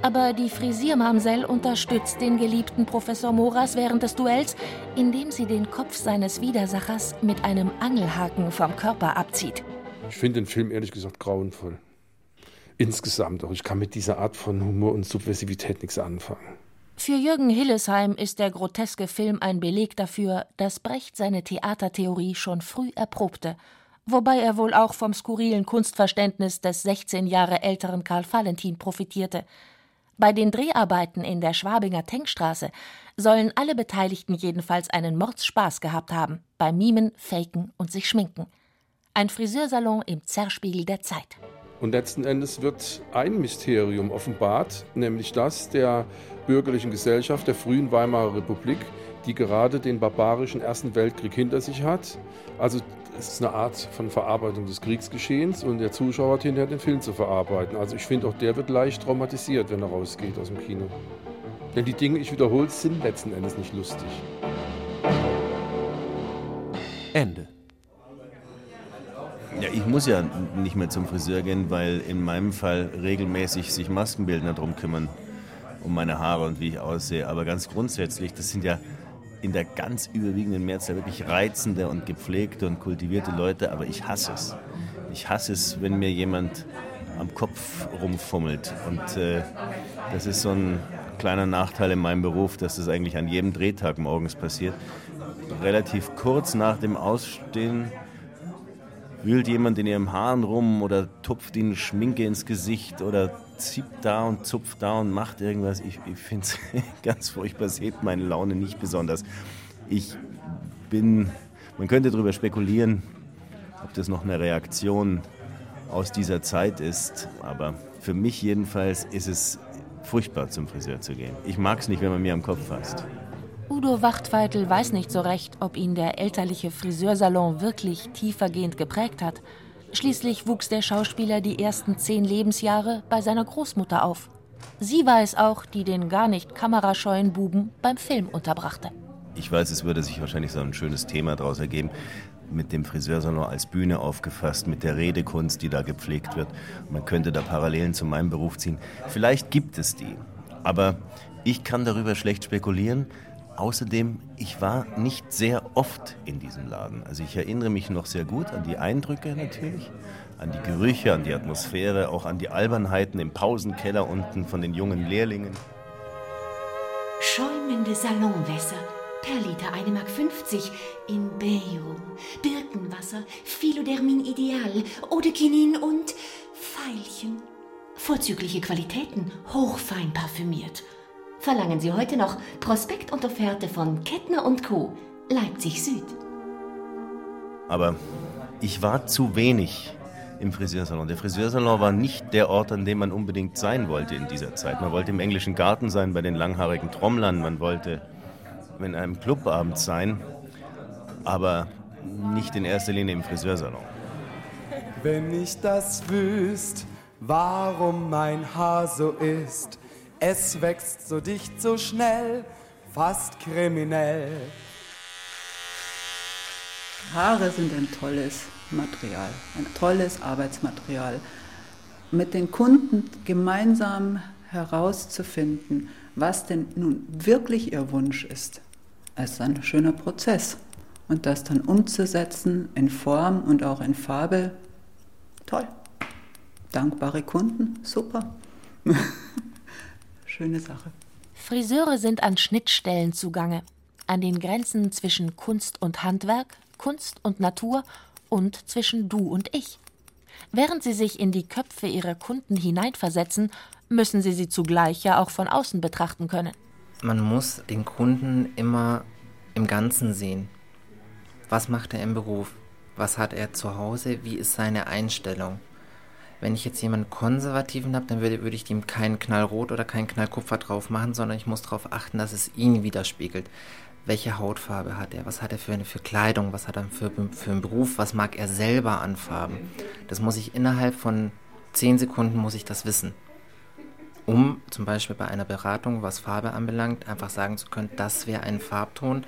Speaker 3: aber die Frisiermamsell unterstützt den geliebten Professor Moras während des Duells, indem sie den Kopf seines Widersachers mit einem Angelhaken vom Körper abzieht.
Speaker 15: Ich finde den Film ehrlich gesagt grauenvoll. Insgesamt auch. Ich kann mit dieser Art von Humor und Subversivität nichts anfangen.
Speaker 3: Für Jürgen Hillesheim ist der groteske Film ein Beleg dafür, dass Brecht seine Theatertheorie schon früh erprobte, wobei er wohl auch vom skurrilen Kunstverständnis des 16 Jahre älteren Karl Valentin profitierte. Bei den Dreharbeiten in der Schwabinger Tenkstraße sollen alle Beteiligten jedenfalls einen Mordsspaß gehabt haben, beim Mimen, Faken und sich schminken. Ein Friseursalon im Zerspiegel der Zeit.
Speaker 15: Und letzten Endes wird ein Mysterium offenbart, nämlich das der bürgerlichen Gesellschaft der frühen Weimarer Republik, die gerade den barbarischen Ersten Weltkrieg hinter sich hat. Also es ist eine Art von Verarbeitung des Kriegsgeschehens und der Zuschauer hat hinterher den Film zu verarbeiten. Also ich finde auch der wird leicht traumatisiert, wenn er rausgeht aus dem Kino. Denn die Dinge, ich wiederhole, sind letzten Endes nicht lustig.
Speaker 4: Ende.
Speaker 16: Ja, ich muss ja nicht mehr zum Friseur gehen, weil in meinem Fall regelmäßig sich Maskenbildner darum kümmern, um meine Haare und wie ich aussehe. Aber ganz grundsätzlich, das sind ja in der ganz überwiegenden Mehrzahl wirklich reizende und gepflegte und kultivierte Leute, aber ich hasse es. Ich hasse es, wenn mir jemand am Kopf rumfummelt. Und äh, das ist so ein kleiner Nachteil in meinem Beruf, dass das eigentlich an jedem Drehtag morgens passiert. Relativ kurz nach dem Ausstehen wühlt jemand in ihrem Haaren rum oder tupft ihnen Schminke ins Gesicht oder zieht da und zupft da und macht irgendwas. Ich, ich finde es (laughs) ganz furchtbar, es hebt meine Laune nicht besonders. Ich bin, man könnte darüber spekulieren, ob das noch eine Reaktion aus dieser Zeit ist, aber für mich jedenfalls ist es furchtbar, zum Friseur zu gehen. Ich mag es nicht, wenn man mir am Kopf fasst.
Speaker 3: Udo Wachtfeitel weiß nicht so recht, ob ihn der elterliche Friseursalon wirklich tiefergehend geprägt hat. Schließlich wuchs der Schauspieler die ersten zehn Lebensjahre bei seiner Großmutter auf. Sie war es auch, die den gar nicht kamerascheuen Buben beim Film unterbrachte.
Speaker 16: Ich weiß, es würde sich wahrscheinlich so ein schönes Thema daraus ergeben, mit dem Friseursalon als Bühne aufgefasst, mit der Redekunst, die da gepflegt wird. Man könnte da Parallelen zu meinem Beruf ziehen. Vielleicht gibt es die, aber ich kann darüber schlecht spekulieren, Außerdem, ich war nicht sehr oft in diesem Laden. Also ich erinnere mich noch sehr gut an die Eindrücke natürlich, an die Gerüche, an die Atmosphäre, auch an die Albernheiten im Pausenkeller unten von den jungen Lehrlingen.
Speaker 10: Schäumende Salonwässer, per Liter 1,50 Mark in Bayum, Birkenwasser, Philodermin Ideal, Eau de Quinin und Veilchen. Vorzügliche Qualitäten, hochfein parfümiert – verlangen Sie heute noch Prospekt und Offerte von Kettner und Co. Leipzig Süd.
Speaker 16: Aber ich war zu wenig im Friseursalon. Der Friseursalon war nicht der Ort, an dem man unbedingt sein wollte in dieser Zeit. Man wollte im englischen Garten sein, bei den langhaarigen Trommlern, man wollte in einem Clubabend sein, aber nicht in erster Linie im Friseursalon.
Speaker 19: Wenn ich das wüsste, warum mein Haar so ist, es wächst so dicht, so schnell, fast kriminell.
Speaker 6: Haare sind ein tolles Material, ein tolles Arbeitsmaterial. Mit den Kunden gemeinsam herauszufinden, was denn nun wirklich ihr Wunsch ist, ist ein schöner Prozess. Und das dann umzusetzen in Form und auch in Farbe, toll. dankbare Kunden, super. (laughs) Schöne Sache.
Speaker 3: Friseure sind an Schnittstellen zugange, an den Grenzen zwischen Kunst und Handwerk, Kunst und Natur und zwischen du und ich. Während sie sich in die Köpfe ihrer Kunden hineinversetzen, müssen sie sie zugleich ja auch von außen betrachten können.
Speaker 8: Man muss den Kunden immer im Ganzen sehen. Was macht er im Beruf? Was hat er zu Hause? Wie ist seine Einstellung? Wenn ich jetzt jemanden Konservativen habe, dann würde, würde ich ihm keinen Knallrot oder keinen Knallkupfer drauf machen, sondern ich muss darauf achten, dass es ihn widerspiegelt. Welche Hautfarbe hat er? Was hat er für eine für Kleidung? Was hat er für, für einen Beruf? Was mag er selber an Farben? Das muss ich innerhalb von zehn Sekunden muss ich das wissen. Um zum Beispiel bei einer Beratung, was Farbe anbelangt, einfach sagen zu können, das wäre ein Farbton,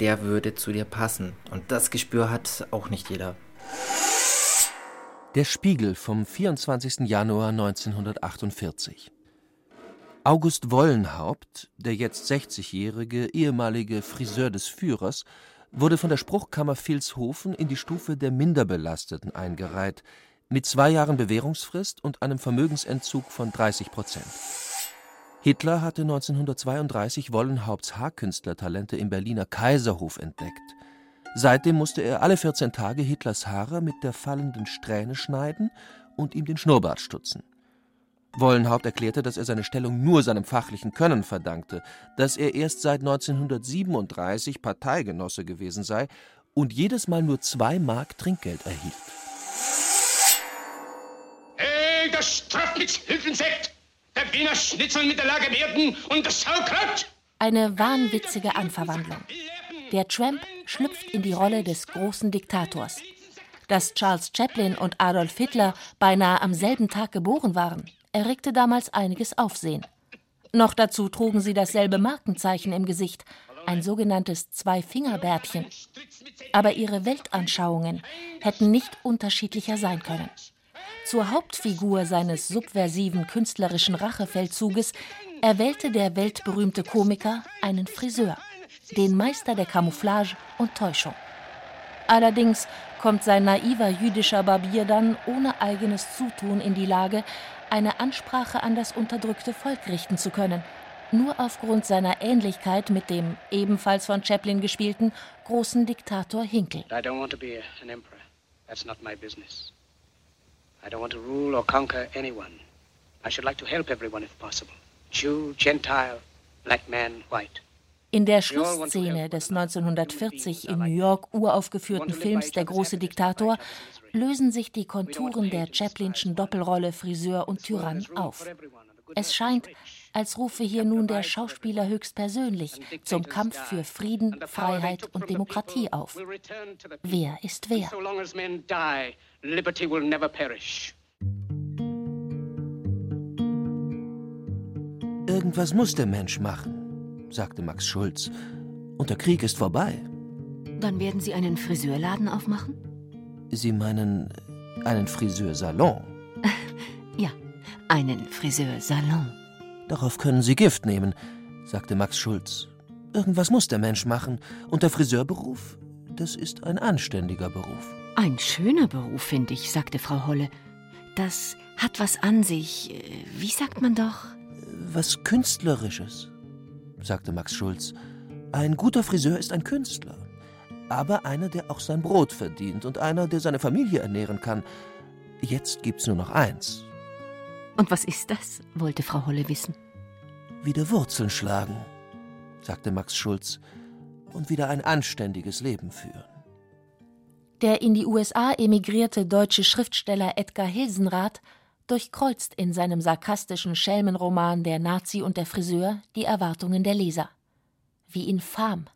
Speaker 8: der würde zu dir passen. Und das Gespür hat auch nicht jeder.
Speaker 4: Der Spiegel vom 24. Januar 1948. August Wollenhaupt, der jetzt 60-jährige ehemalige Friseur des Führers, wurde von der Spruchkammer Vilshofen in die Stufe der Minderbelasteten eingereiht, mit zwei Jahren Bewährungsfrist und einem Vermögensentzug von 30 Prozent. Hitler hatte 1932 Wollenhaupts Haarkünstlertalente im Berliner Kaiserhof entdeckt. Seitdem musste er alle 14 Tage Hitlers Haare mit der fallenden Strähne schneiden und ihm den Schnurrbart stutzen. Wollenhaupt erklärte, dass er seine Stellung nur seinem fachlichen Können verdankte, dass er erst seit 1937 Parteigenosse gewesen sei und jedes Mal nur zwei Mark Trinkgeld erhielt.
Speaker 20: Hey, das Strafnitzhilfensekt! Der Wiener Schnitzel mit der Lage werden und das Saukraut!
Speaker 3: Eine wahnwitzige Anverwandlung. Der Tramp schlüpft in die Rolle des großen Diktators. Dass Charles Chaplin und Adolf Hitler beinahe am selben Tag geboren waren, erregte damals einiges Aufsehen. Noch dazu trugen sie dasselbe Markenzeichen im Gesicht, ein sogenanntes Zwei-Finger-Bärtchen. Aber ihre Weltanschauungen hätten nicht unterschiedlicher sein können. Zur Hauptfigur seines subversiven künstlerischen Rachefeldzuges erwählte der weltberühmte Komiker einen Friseur, den Meister der Camouflage und Täuschung. Allerdings kommt sein naiver jüdischer Barbier dann ohne eigenes Zutun in die Lage, eine Ansprache an das unterdrückte Volk richten zu können, nur aufgrund seiner Ähnlichkeit mit dem ebenfalls von Chaplin gespielten großen Diktator Hinkel.
Speaker 21: I don't want to be an emperor. That's not my business. I don't want to rule or conquer anyone. I should like to help everyone if possible. Jew, Gentile, black man, white.
Speaker 3: In der Schlussszene des 1940 in New York uraufgeführten Films Der große Diktator lösen sich die Konturen der Chaplinschen Doppelrolle Friseur und Tyrann auf. Es scheint, als rufe hier nun der Schauspieler höchstpersönlich zum Kampf für Frieden, Freiheit und Demokratie auf. Wer ist wer?
Speaker 4: Irgendwas muss der Mensch machen, sagte Max Schulz. Und der Krieg ist vorbei.
Speaker 10: Dann werden Sie einen Friseurladen aufmachen?
Speaker 4: Sie meinen einen Friseursalon? (laughs)
Speaker 10: ja, einen Friseursalon.
Speaker 4: Darauf können Sie Gift nehmen, sagte Max Schulz. Irgendwas muss der Mensch machen. Und der Friseurberuf, das ist ein anständiger Beruf.
Speaker 10: Ein schöner Beruf, finde ich, sagte Frau Holle. Das hat was an sich. Wie sagt man doch?
Speaker 4: Was Künstlerisches, sagte Max Schulz. Ein guter Friseur ist ein Künstler aber einer, der auch sein Brot verdient und einer, der seine Familie ernähren kann. Jetzt gibt's nur noch eins.
Speaker 10: Und was ist das? wollte Frau Holle wissen.
Speaker 4: Wieder Wurzeln schlagen, sagte Max Schulz, und wieder ein anständiges Leben führen.
Speaker 3: Der in die USA emigrierte deutsche Schriftsteller Edgar Hilsenrath durchkreuzt in seinem sarkastischen Schelmenroman Der Nazi und der Friseur die Erwartungen der Leser. Wie infam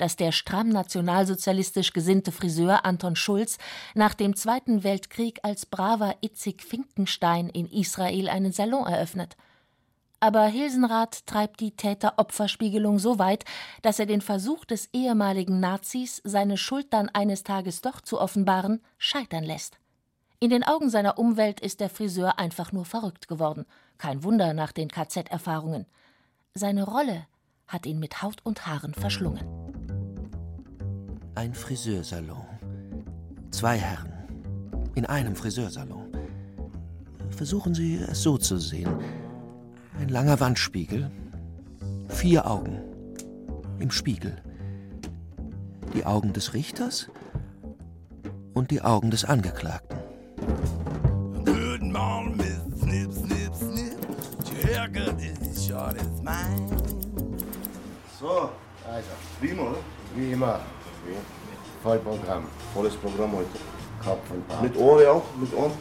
Speaker 3: dass der stramm nationalsozialistisch gesinnte Friseur Anton Schulz nach dem Zweiten Weltkrieg als braver Itzig Finkenstein in Israel einen Salon eröffnet. Aber Hilsenrath treibt die Täter-Opfer-Spiegelung so weit, dass er den Versuch des ehemaligen Nazis, seine Schuld dann eines Tages doch zu offenbaren, scheitern lässt. In den Augen seiner Umwelt ist der Friseur einfach nur verrückt geworden. Kein Wunder nach den KZ-Erfahrungen. Seine Rolle hat ihn mit Haut und Haaren verschlungen.
Speaker 4: Ein Friseursalon. Zwei Herren. In einem Friseursalon. Versuchen Sie es so zu sehen. Ein langer Wandspiegel, vier Augen im Spiegel. Die Augen des Richters und die Augen des Angeklagten.
Speaker 22: Good morning, Miss Snip, Snip, Snip. Your haircut is as short as mine.
Speaker 23: So, also, prima, oder? Wie immer. Vollprogramm. Volles Programm heute. Kopf und Bart. Mit Ohren auch? Mit Ohren?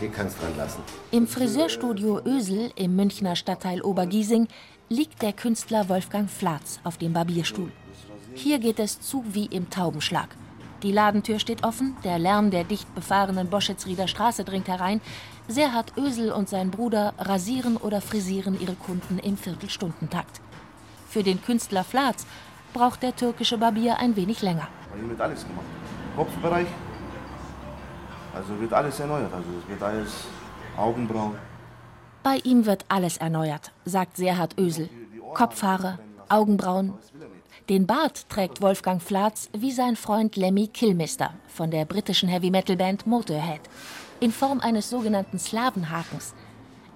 Speaker 23: Die kannst dran lassen.
Speaker 3: Im Friseurstudio Ösel im Münchner Stadtteil Obergiesing liegt der Künstler Wolfgang Flatz auf dem Barbierstuhl. Hier geht es zu wie im Taubenschlag. Die Ladentür steht offen, der Lärm der dicht befahrenen Boschetsrieder Straße dringt herein. Serhard Ösel und sein Bruder rasieren oder frisieren ihre Kunden im Viertelstundentakt. Für den Künstler Flatz braucht der türkische Barbier ein wenig länger.
Speaker 23: Hier wird alles gemacht. Kopfbereich. Also wird alles erneuert. Also es wird alles Augenbrauen.
Speaker 3: Bei ihm wird alles erneuert, sagt Serhard Ösel. Kopfhaare, Augenbrauen. Den Bart trägt Wolfgang Flatz wie sein Freund Lemmy Kilmister von der britischen Heavy-Metal-Band Motorhead in Form eines sogenannten Slavenhakens.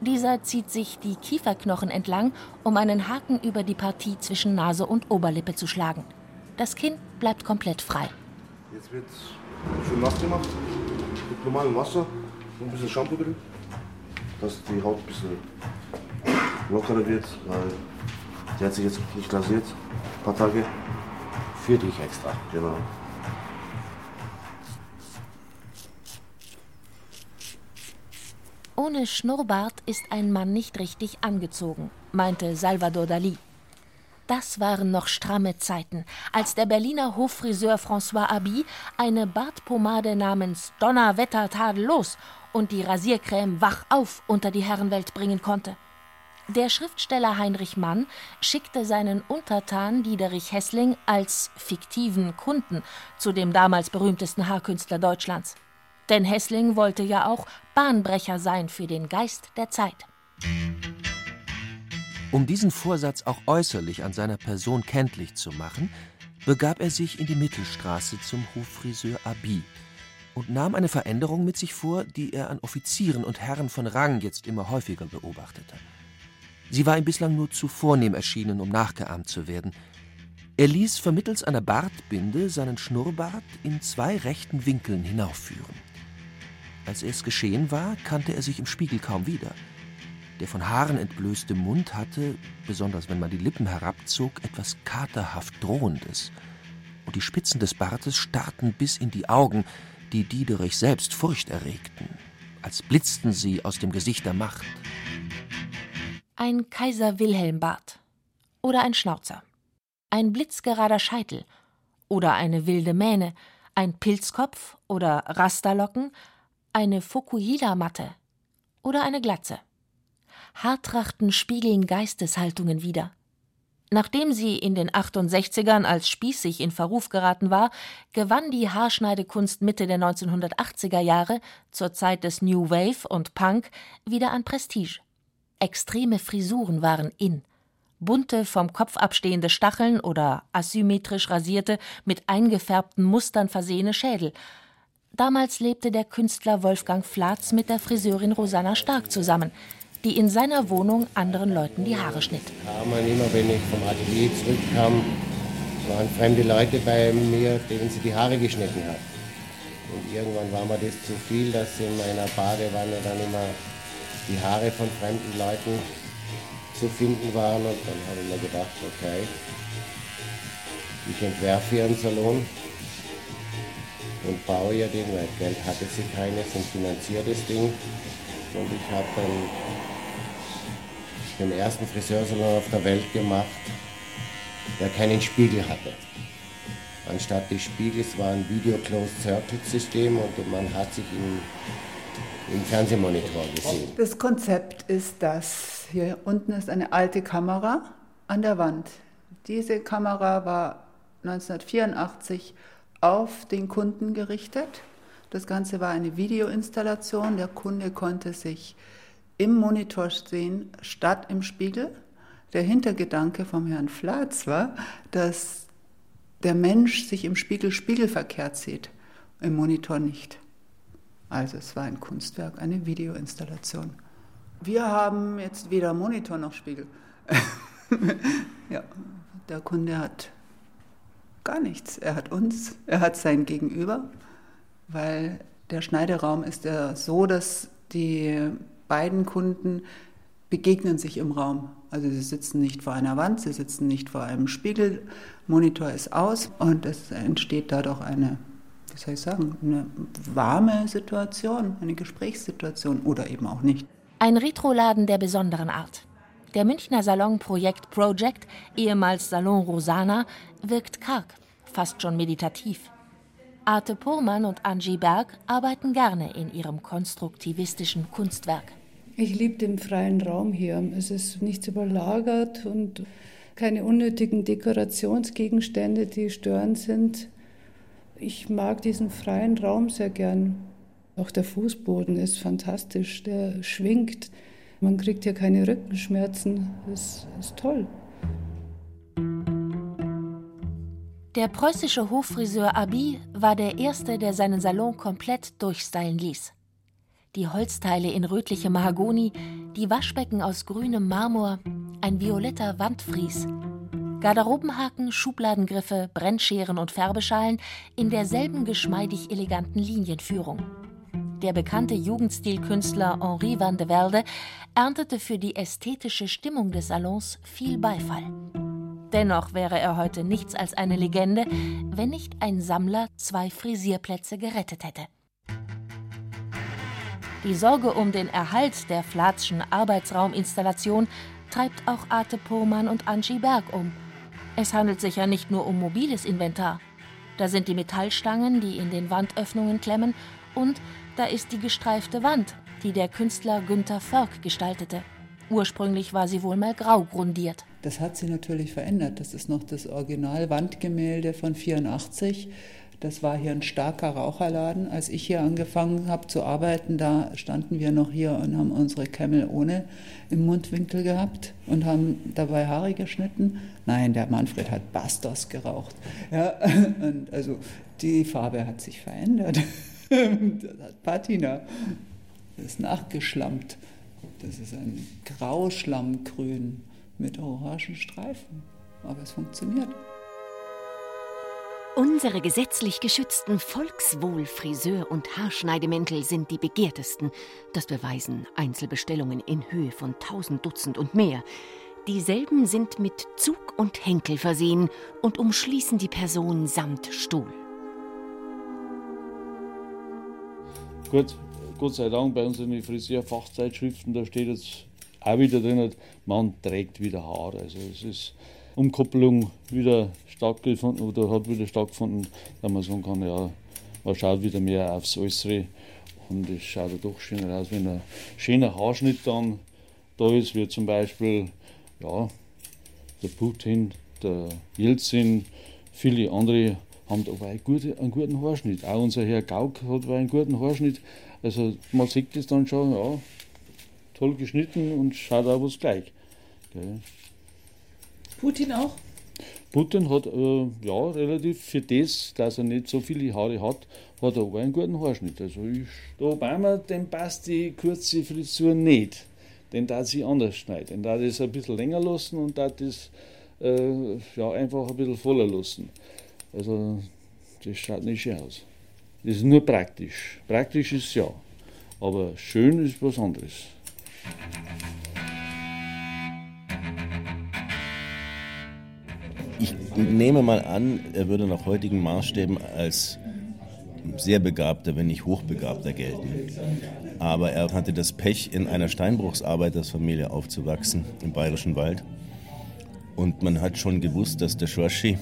Speaker 3: Dieser zieht sich die Kieferknochen entlang, um einen Haken über die Partie zwischen Nase und Oberlippe zu schlagen. Das Kinn bleibt komplett frei.
Speaker 23: Jetzt wird schön nass gemacht. Mit normalem Wasser und ein bisschen Shampoo drin. Dass die Haut ein bisschen lockerer wird. Weil die hat sich jetzt nicht rasiert. Paar Tage. Für dich extra. Genau.
Speaker 3: Ohne Schnurrbart ist ein Mann nicht richtig angezogen, meinte Salvador Dali. Das waren noch stramme Zeiten, als der Berliner Hoffriseur François Abi eine Bartpomade namens Donnerwetter tadellos und die Rasiercreme Wach auf unter die Herrenwelt bringen konnte. Der Schriftsteller Heinrich Mann schickte seinen Untertan Diederich Hessling als fiktiven Kunden zu dem damals berühmtesten Haarkünstler Deutschlands. Denn Hessling wollte ja auch Bahnbrecher sein für den Geist der Zeit.
Speaker 4: Um diesen Vorsatz auch äußerlich an seiner Person kenntlich zu machen, begab er sich in die Mittelstraße zum Hoffriseur Abi und nahm eine Veränderung mit sich vor, die er an Offizieren und Herren von Rang jetzt immer häufiger beobachtete. Sie war ihm bislang nur zu vornehm erschienen, um nachgeahmt zu werden. Er ließ vermittels einer Bartbinde seinen Schnurrbart in zwei rechten Winkeln hinaufführen. Als es geschehen war, kannte er sich im Spiegel kaum wieder. Der von Haaren entblößte Mund hatte, besonders wenn man die Lippen herabzog, etwas katerhaft Drohendes. Und die Spitzen des Bartes starrten bis in die Augen, die Diederich selbst Furcht erregten, als blitzten sie aus dem Gesicht der Macht.
Speaker 3: Ein Kaiser Wilhelm Bart oder ein Schnauzer, ein blitzgerader Scheitel oder eine wilde Mähne, ein Pilzkopf oder Rasterlocken, eine Fukuhila-Matte oder eine Glatze. Haartrachten spiegeln Geisteshaltungen wider. Nachdem sie in den 68ern als spießig in Verruf geraten war, gewann die Haarschneidekunst Mitte der 1980er Jahre, zur Zeit des New Wave und Punk, wieder an Prestige. Extreme Frisuren waren in. Bunte, vom Kopf abstehende Stacheln oder asymmetrisch rasierte, mit eingefärbten Mustern versehene Schädel. Damals lebte der Künstler Wolfgang Flatz mit der Friseurin Rosanna Stark zusammen, die in seiner Wohnung anderen Leuten die Haare schnitt.
Speaker 23: Kam man immer, wenn ich vom Atelier zurückkam, waren fremde Leute bei mir, denen sie die Haare geschnitten hat. Und irgendwann war mir das zu viel, dass in meiner Badewanne dann immer die Haare von fremden Leuten zu finden waren. Und dann habe ich mir gedacht, okay, ich entwerfe hier einen Salon und baue ja den, weil Geld hatte sie keines und finanziere das Ding. Und ich habe dann den ersten Friseursalon auf der Welt gemacht, der keinen Spiegel hatte. Anstatt des Spiegels war ein Video Closed Circuit System und man hat sich im, im Fernsehmonitor gesehen.
Speaker 6: Das Konzept ist das. Hier unten ist eine alte Kamera an der Wand. Diese Kamera war 1984 auf den Kunden gerichtet. Das Ganze war eine Videoinstallation. Der Kunde konnte sich im Monitor sehen, statt im Spiegel. Der Hintergedanke vom Herrn Flatz war, dass der Mensch sich im Spiegel spiegelverkehrt sieht, im Monitor nicht. Also es war ein Kunstwerk, eine Videoinstallation. Wir haben jetzt weder Monitor noch Spiegel. (laughs) ja, der Kunde hat gar nichts. Er hat uns, er hat sein Gegenüber, weil der Schneideraum ist ja so, dass die beiden Kunden begegnen sich im Raum. Also sie sitzen nicht vor einer Wand, sie sitzen nicht vor einem Spiegel, Monitor ist aus und es entsteht dadurch eine, wie soll ich sagen, eine warme Situation, eine Gesprächssituation oder eben auch nicht.
Speaker 3: Ein Retroladen der besonderen Art. Der Münchner Salon Projekt Project, ehemals Salon Rosana, wirkt karg, fast schon meditativ. Arte Purmann und Angie Berg arbeiten gerne in ihrem konstruktivistischen Kunstwerk.
Speaker 24: Ich liebe den freien Raum hier. Es ist nichts überlagert und keine unnötigen Dekorationsgegenstände, die störend sind. Ich mag diesen freien Raum sehr gern. Auch der Fußboden ist fantastisch, der schwingt. Man kriegt hier keine Rückenschmerzen. Das ist toll.
Speaker 3: Der preußische Hoffriseur Abi war der Erste, der seinen Salon komplett durchstylen ließ. Die Holzteile in rötlichem Mahagoni, die Waschbecken aus grünem Marmor, ein violetter Wandfries, Garderobenhaken, Schubladengriffe, Brennscheren und Färbeschalen in derselben geschmeidig eleganten Linienführung. Der bekannte Jugendstilkünstler Henri van de Velde erntete für die ästhetische Stimmung des Salons viel Beifall. Dennoch wäre er heute nichts als eine Legende, wenn nicht ein Sammler zwei Frisierplätze gerettet hätte. Die Sorge um den Erhalt der Flatzschen Arbeitsrauminstallation treibt auch Arte Pohlmann und Angie Berg um. Es handelt sich ja nicht nur um mobiles Inventar. Da sind die Metallstangen, die in den Wandöffnungen klemmen, und da ist die gestreifte Wand, die der Künstler Günther Förk gestaltete. Ursprünglich war sie wohl mal grau grundiert.
Speaker 6: Das hat sie natürlich verändert. Das ist noch das Original-Wandgemälde von 84. Das war hier ein starker Raucherladen. Als ich hier angefangen habe zu arbeiten, da standen wir noch hier und haben unsere Camel ohne im Mundwinkel gehabt und haben dabei Haare geschnitten. Nein, der Manfred hat Bastos geraucht. Ja, (laughs) und also die Farbe hat sich verändert. (laughs) Das hat Patina. Das ist nachgeschlammt. Das ist ein Grauschlammgrün mit orangen Streifen. Aber es funktioniert.
Speaker 10: Unsere gesetzlich geschützten Volkswohl-Friseur- und Haarschneidemäntel sind die begehrtesten. Das beweisen Einzelbestellungen in Höhe von tausend Dutzend und mehr. Dieselben sind mit Zug und Henkel versehen und umschließen die Person samt Stuhl.
Speaker 5: Gut, Gott sei Dank bei uns in den Friseurfachzeitschriften, da steht jetzt auch wieder drin, man trägt wieder Haare. Also es ist Umkopplung wieder stattgefunden oder hat wieder stattgefunden, da man sagen kann, ja, man schaut wieder mehr aufs Äußere und es schaut ja doch schöner aus, wenn ein schöner Haarschnitt dann da ist, wie zum Beispiel ja, der Putin, der Jelzin, viele andere haben aber einen guten, einen guten Haarschnitt. Auch unser Herr Gauck hat einen guten Haarschnitt. Also man sieht das dann schon, ja, toll geschnitten und schaut auch was gleich. Gell.
Speaker 9: Putin auch?
Speaker 5: Putin hat äh, ja relativ für das, dass er nicht so viele Haare hat, hat er aber einen guten Haarschnitt. Also ich, der Obama, dem passt die kurze Frisur nicht. Den darf sie anders schneiden. Den darf das ein bisschen länger lassen und darf das äh, ja, einfach ein bisschen voller lassen. Also das schaut nicht schön aus. Das ist nur praktisch. Praktisch ist ja, aber schön ist was anderes.
Speaker 16: Ich nehme mal an, er würde nach heutigen Maßstäben als sehr begabter, wenn nicht hochbegabter gelten. Aber er hatte das Pech, in einer Steinbruchsarbeitersfamilie aufzuwachsen im Bayerischen Wald. Und man hat schon gewusst, dass der Schorschi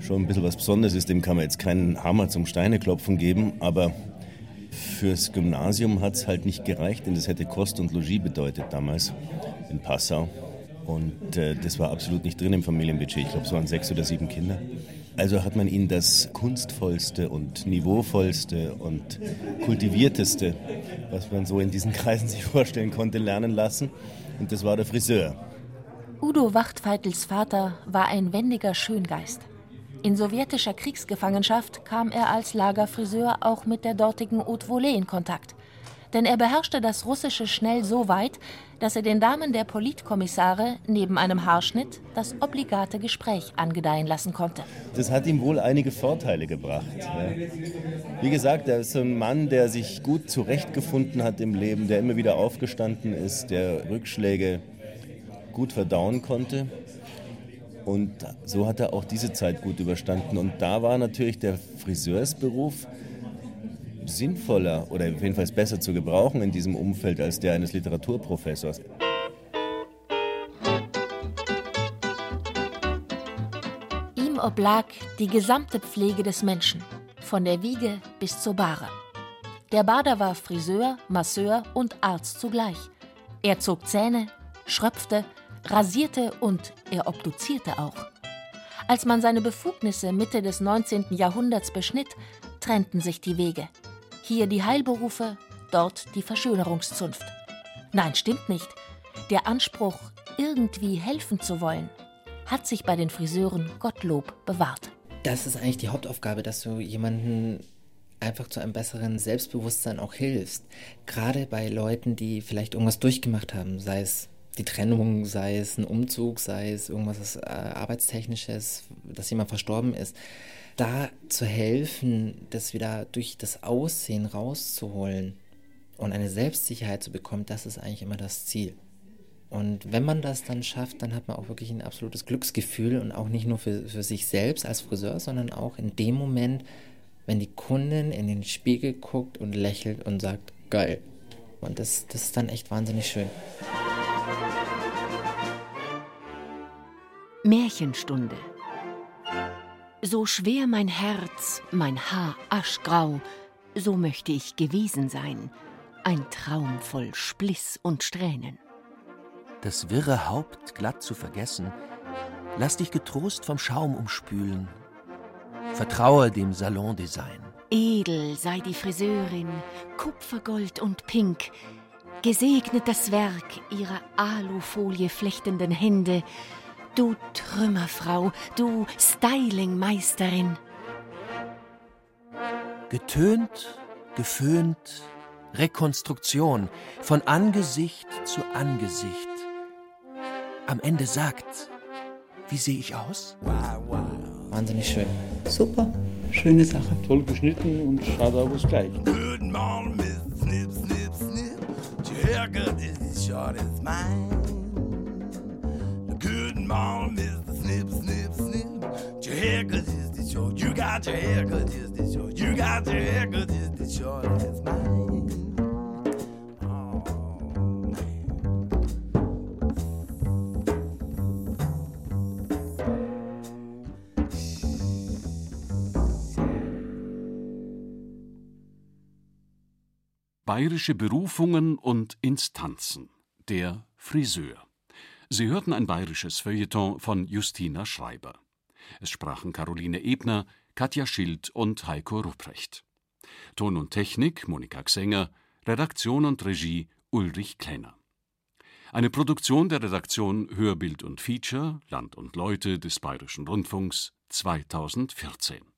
Speaker 16: schon ein bisschen was Besonderes ist. Dem kann man jetzt keinen Hammer zum Steineklopfen geben, aber fürs Gymnasium hat es halt nicht gereicht, denn das hätte Kost und Logis bedeutet damals in Passau. Und äh, das war absolut nicht drin im Familienbudget. Ich glaube, es waren sechs oder sieben Kinder. Also hat man ihn das kunstvollste und niveauvollste und kultivierteste, was man so in diesen (laughs) Kreisen sich vorstellen konnte, lernen lassen. Und das war der Friseur.
Speaker 3: Udo Wachtveitels Vater war ein wendiger Schöngeist. In sowjetischer Kriegsgefangenschaft kam er als Lagerfriseur auch mit der dortigen Haute Volée in Kontakt. Denn er beherrschte das Russische schnell so weit, dass er den Damen der Politkommissare neben einem Haarschnitt das obligate Gespräch angedeihen lassen konnte.
Speaker 16: Das hat ihm wohl einige Vorteile gebracht. Wie gesagt, er ist ein Mann, der sich gut zurechtgefunden hat im Leben, der immer wieder aufgestanden ist, der Rückschläge gut verdauen konnte. Und so hat er auch diese Zeit gut überstanden. Und da war natürlich der Friseursberuf sinnvoller oder jedenfalls besser zu gebrauchen in diesem Umfeld als der eines Literaturprofessors.
Speaker 3: Ihm oblag die gesamte Pflege des Menschen, von der Wiege bis zur Bahre. Der Bader war Friseur, Masseur und Arzt zugleich. Er zog Zähne, schröpfte, rasierte und er obduzierte auch. Als man seine Befugnisse Mitte des 19. Jahrhunderts beschnitt, trennten sich die Wege. Hier die Heilberufe, dort die Verschönerungszunft. Nein, stimmt nicht. Der Anspruch, irgendwie helfen zu wollen, hat sich bei den Friseuren Gottlob bewahrt.
Speaker 8: Das ist eigentlich die Hauptaufgabe, dass du jemanden einfach zu einem besseren Selbstbewusstsein auch hilfst. Gerade bei Leuten, die vielleicht irgendwas durchgemacht haben, sei es die Trennung, sei es ein Umzug, sei es irgendwas äh, Arbeitstechnisches, dass jemand verstorben ist, da zu helfen, das wieder durch das Aussehen rauszuholen und eine Selbstsicherheit zu bekommen, das ist eigentlich immer das Ziel. Und wenn man das dann schafft, dann hat man auch wirklich ein absolutes Glücksgefühl und auch nicht nur für, für sich selbst als Friseur, sondern auch in dem Moment, wenn die Kundin in den Spiegel guckt und lächelt und sagt, geil. Und das, das ist dann echt wahnsinnig schön.
Speaker 10: Märchenstunde. So schwer mein Herz, mein Haar aschgrau, so möchte ich gewesen sein, ein Traum voll Spliss und Strähnen.
Speaker 4: Das wirre Haupt glatt zu vergessen, lass dich getrost vom Schaum umspülen. Vertraue dem Salondesign.
Speaker 10: Edel sei die Friseurin, Kupfergold und Pink, gesegnet das Werk ihrer Alufolie flechtenden Hände, Du Trümmerfrau, du Stylingmeisterin.
Speaker 4: Getönt, geföhnt, Rekonstruktion von Angesicht zu Angesicht. Am Ende sagt, wie sehe ich aus?
Speaker 8: Wahnsinnig schön.
Speaker 6: Super, schöne Sache.
Speaker 5: Toll geschnitten und schaut auch was gleich.
Speaker 22: Good morning, Miss Snip, Snip, Snip. Your haircut is as short as mine. Good morning, Mr. Snip, Snip, Snip. Your haircut is this short. You got your haircut is this short. You got your haircut is this short as mine.
Speaker 2: Bayerische Berufungen und Instanzen. Der Friseur. Sie hörten ein bayerisches Feuilleton von Justina Schreiber. Es sprachen Caroline Ebner, Katja Schild und Heiko Rupprecht. Ton und Technik Monika Xenger, Redaktion und Regie Ulrich Klenner. Eine Produktion der Redaktion Hörbild und Feature Land und Leute des Bayerischen Rundfunks 2014.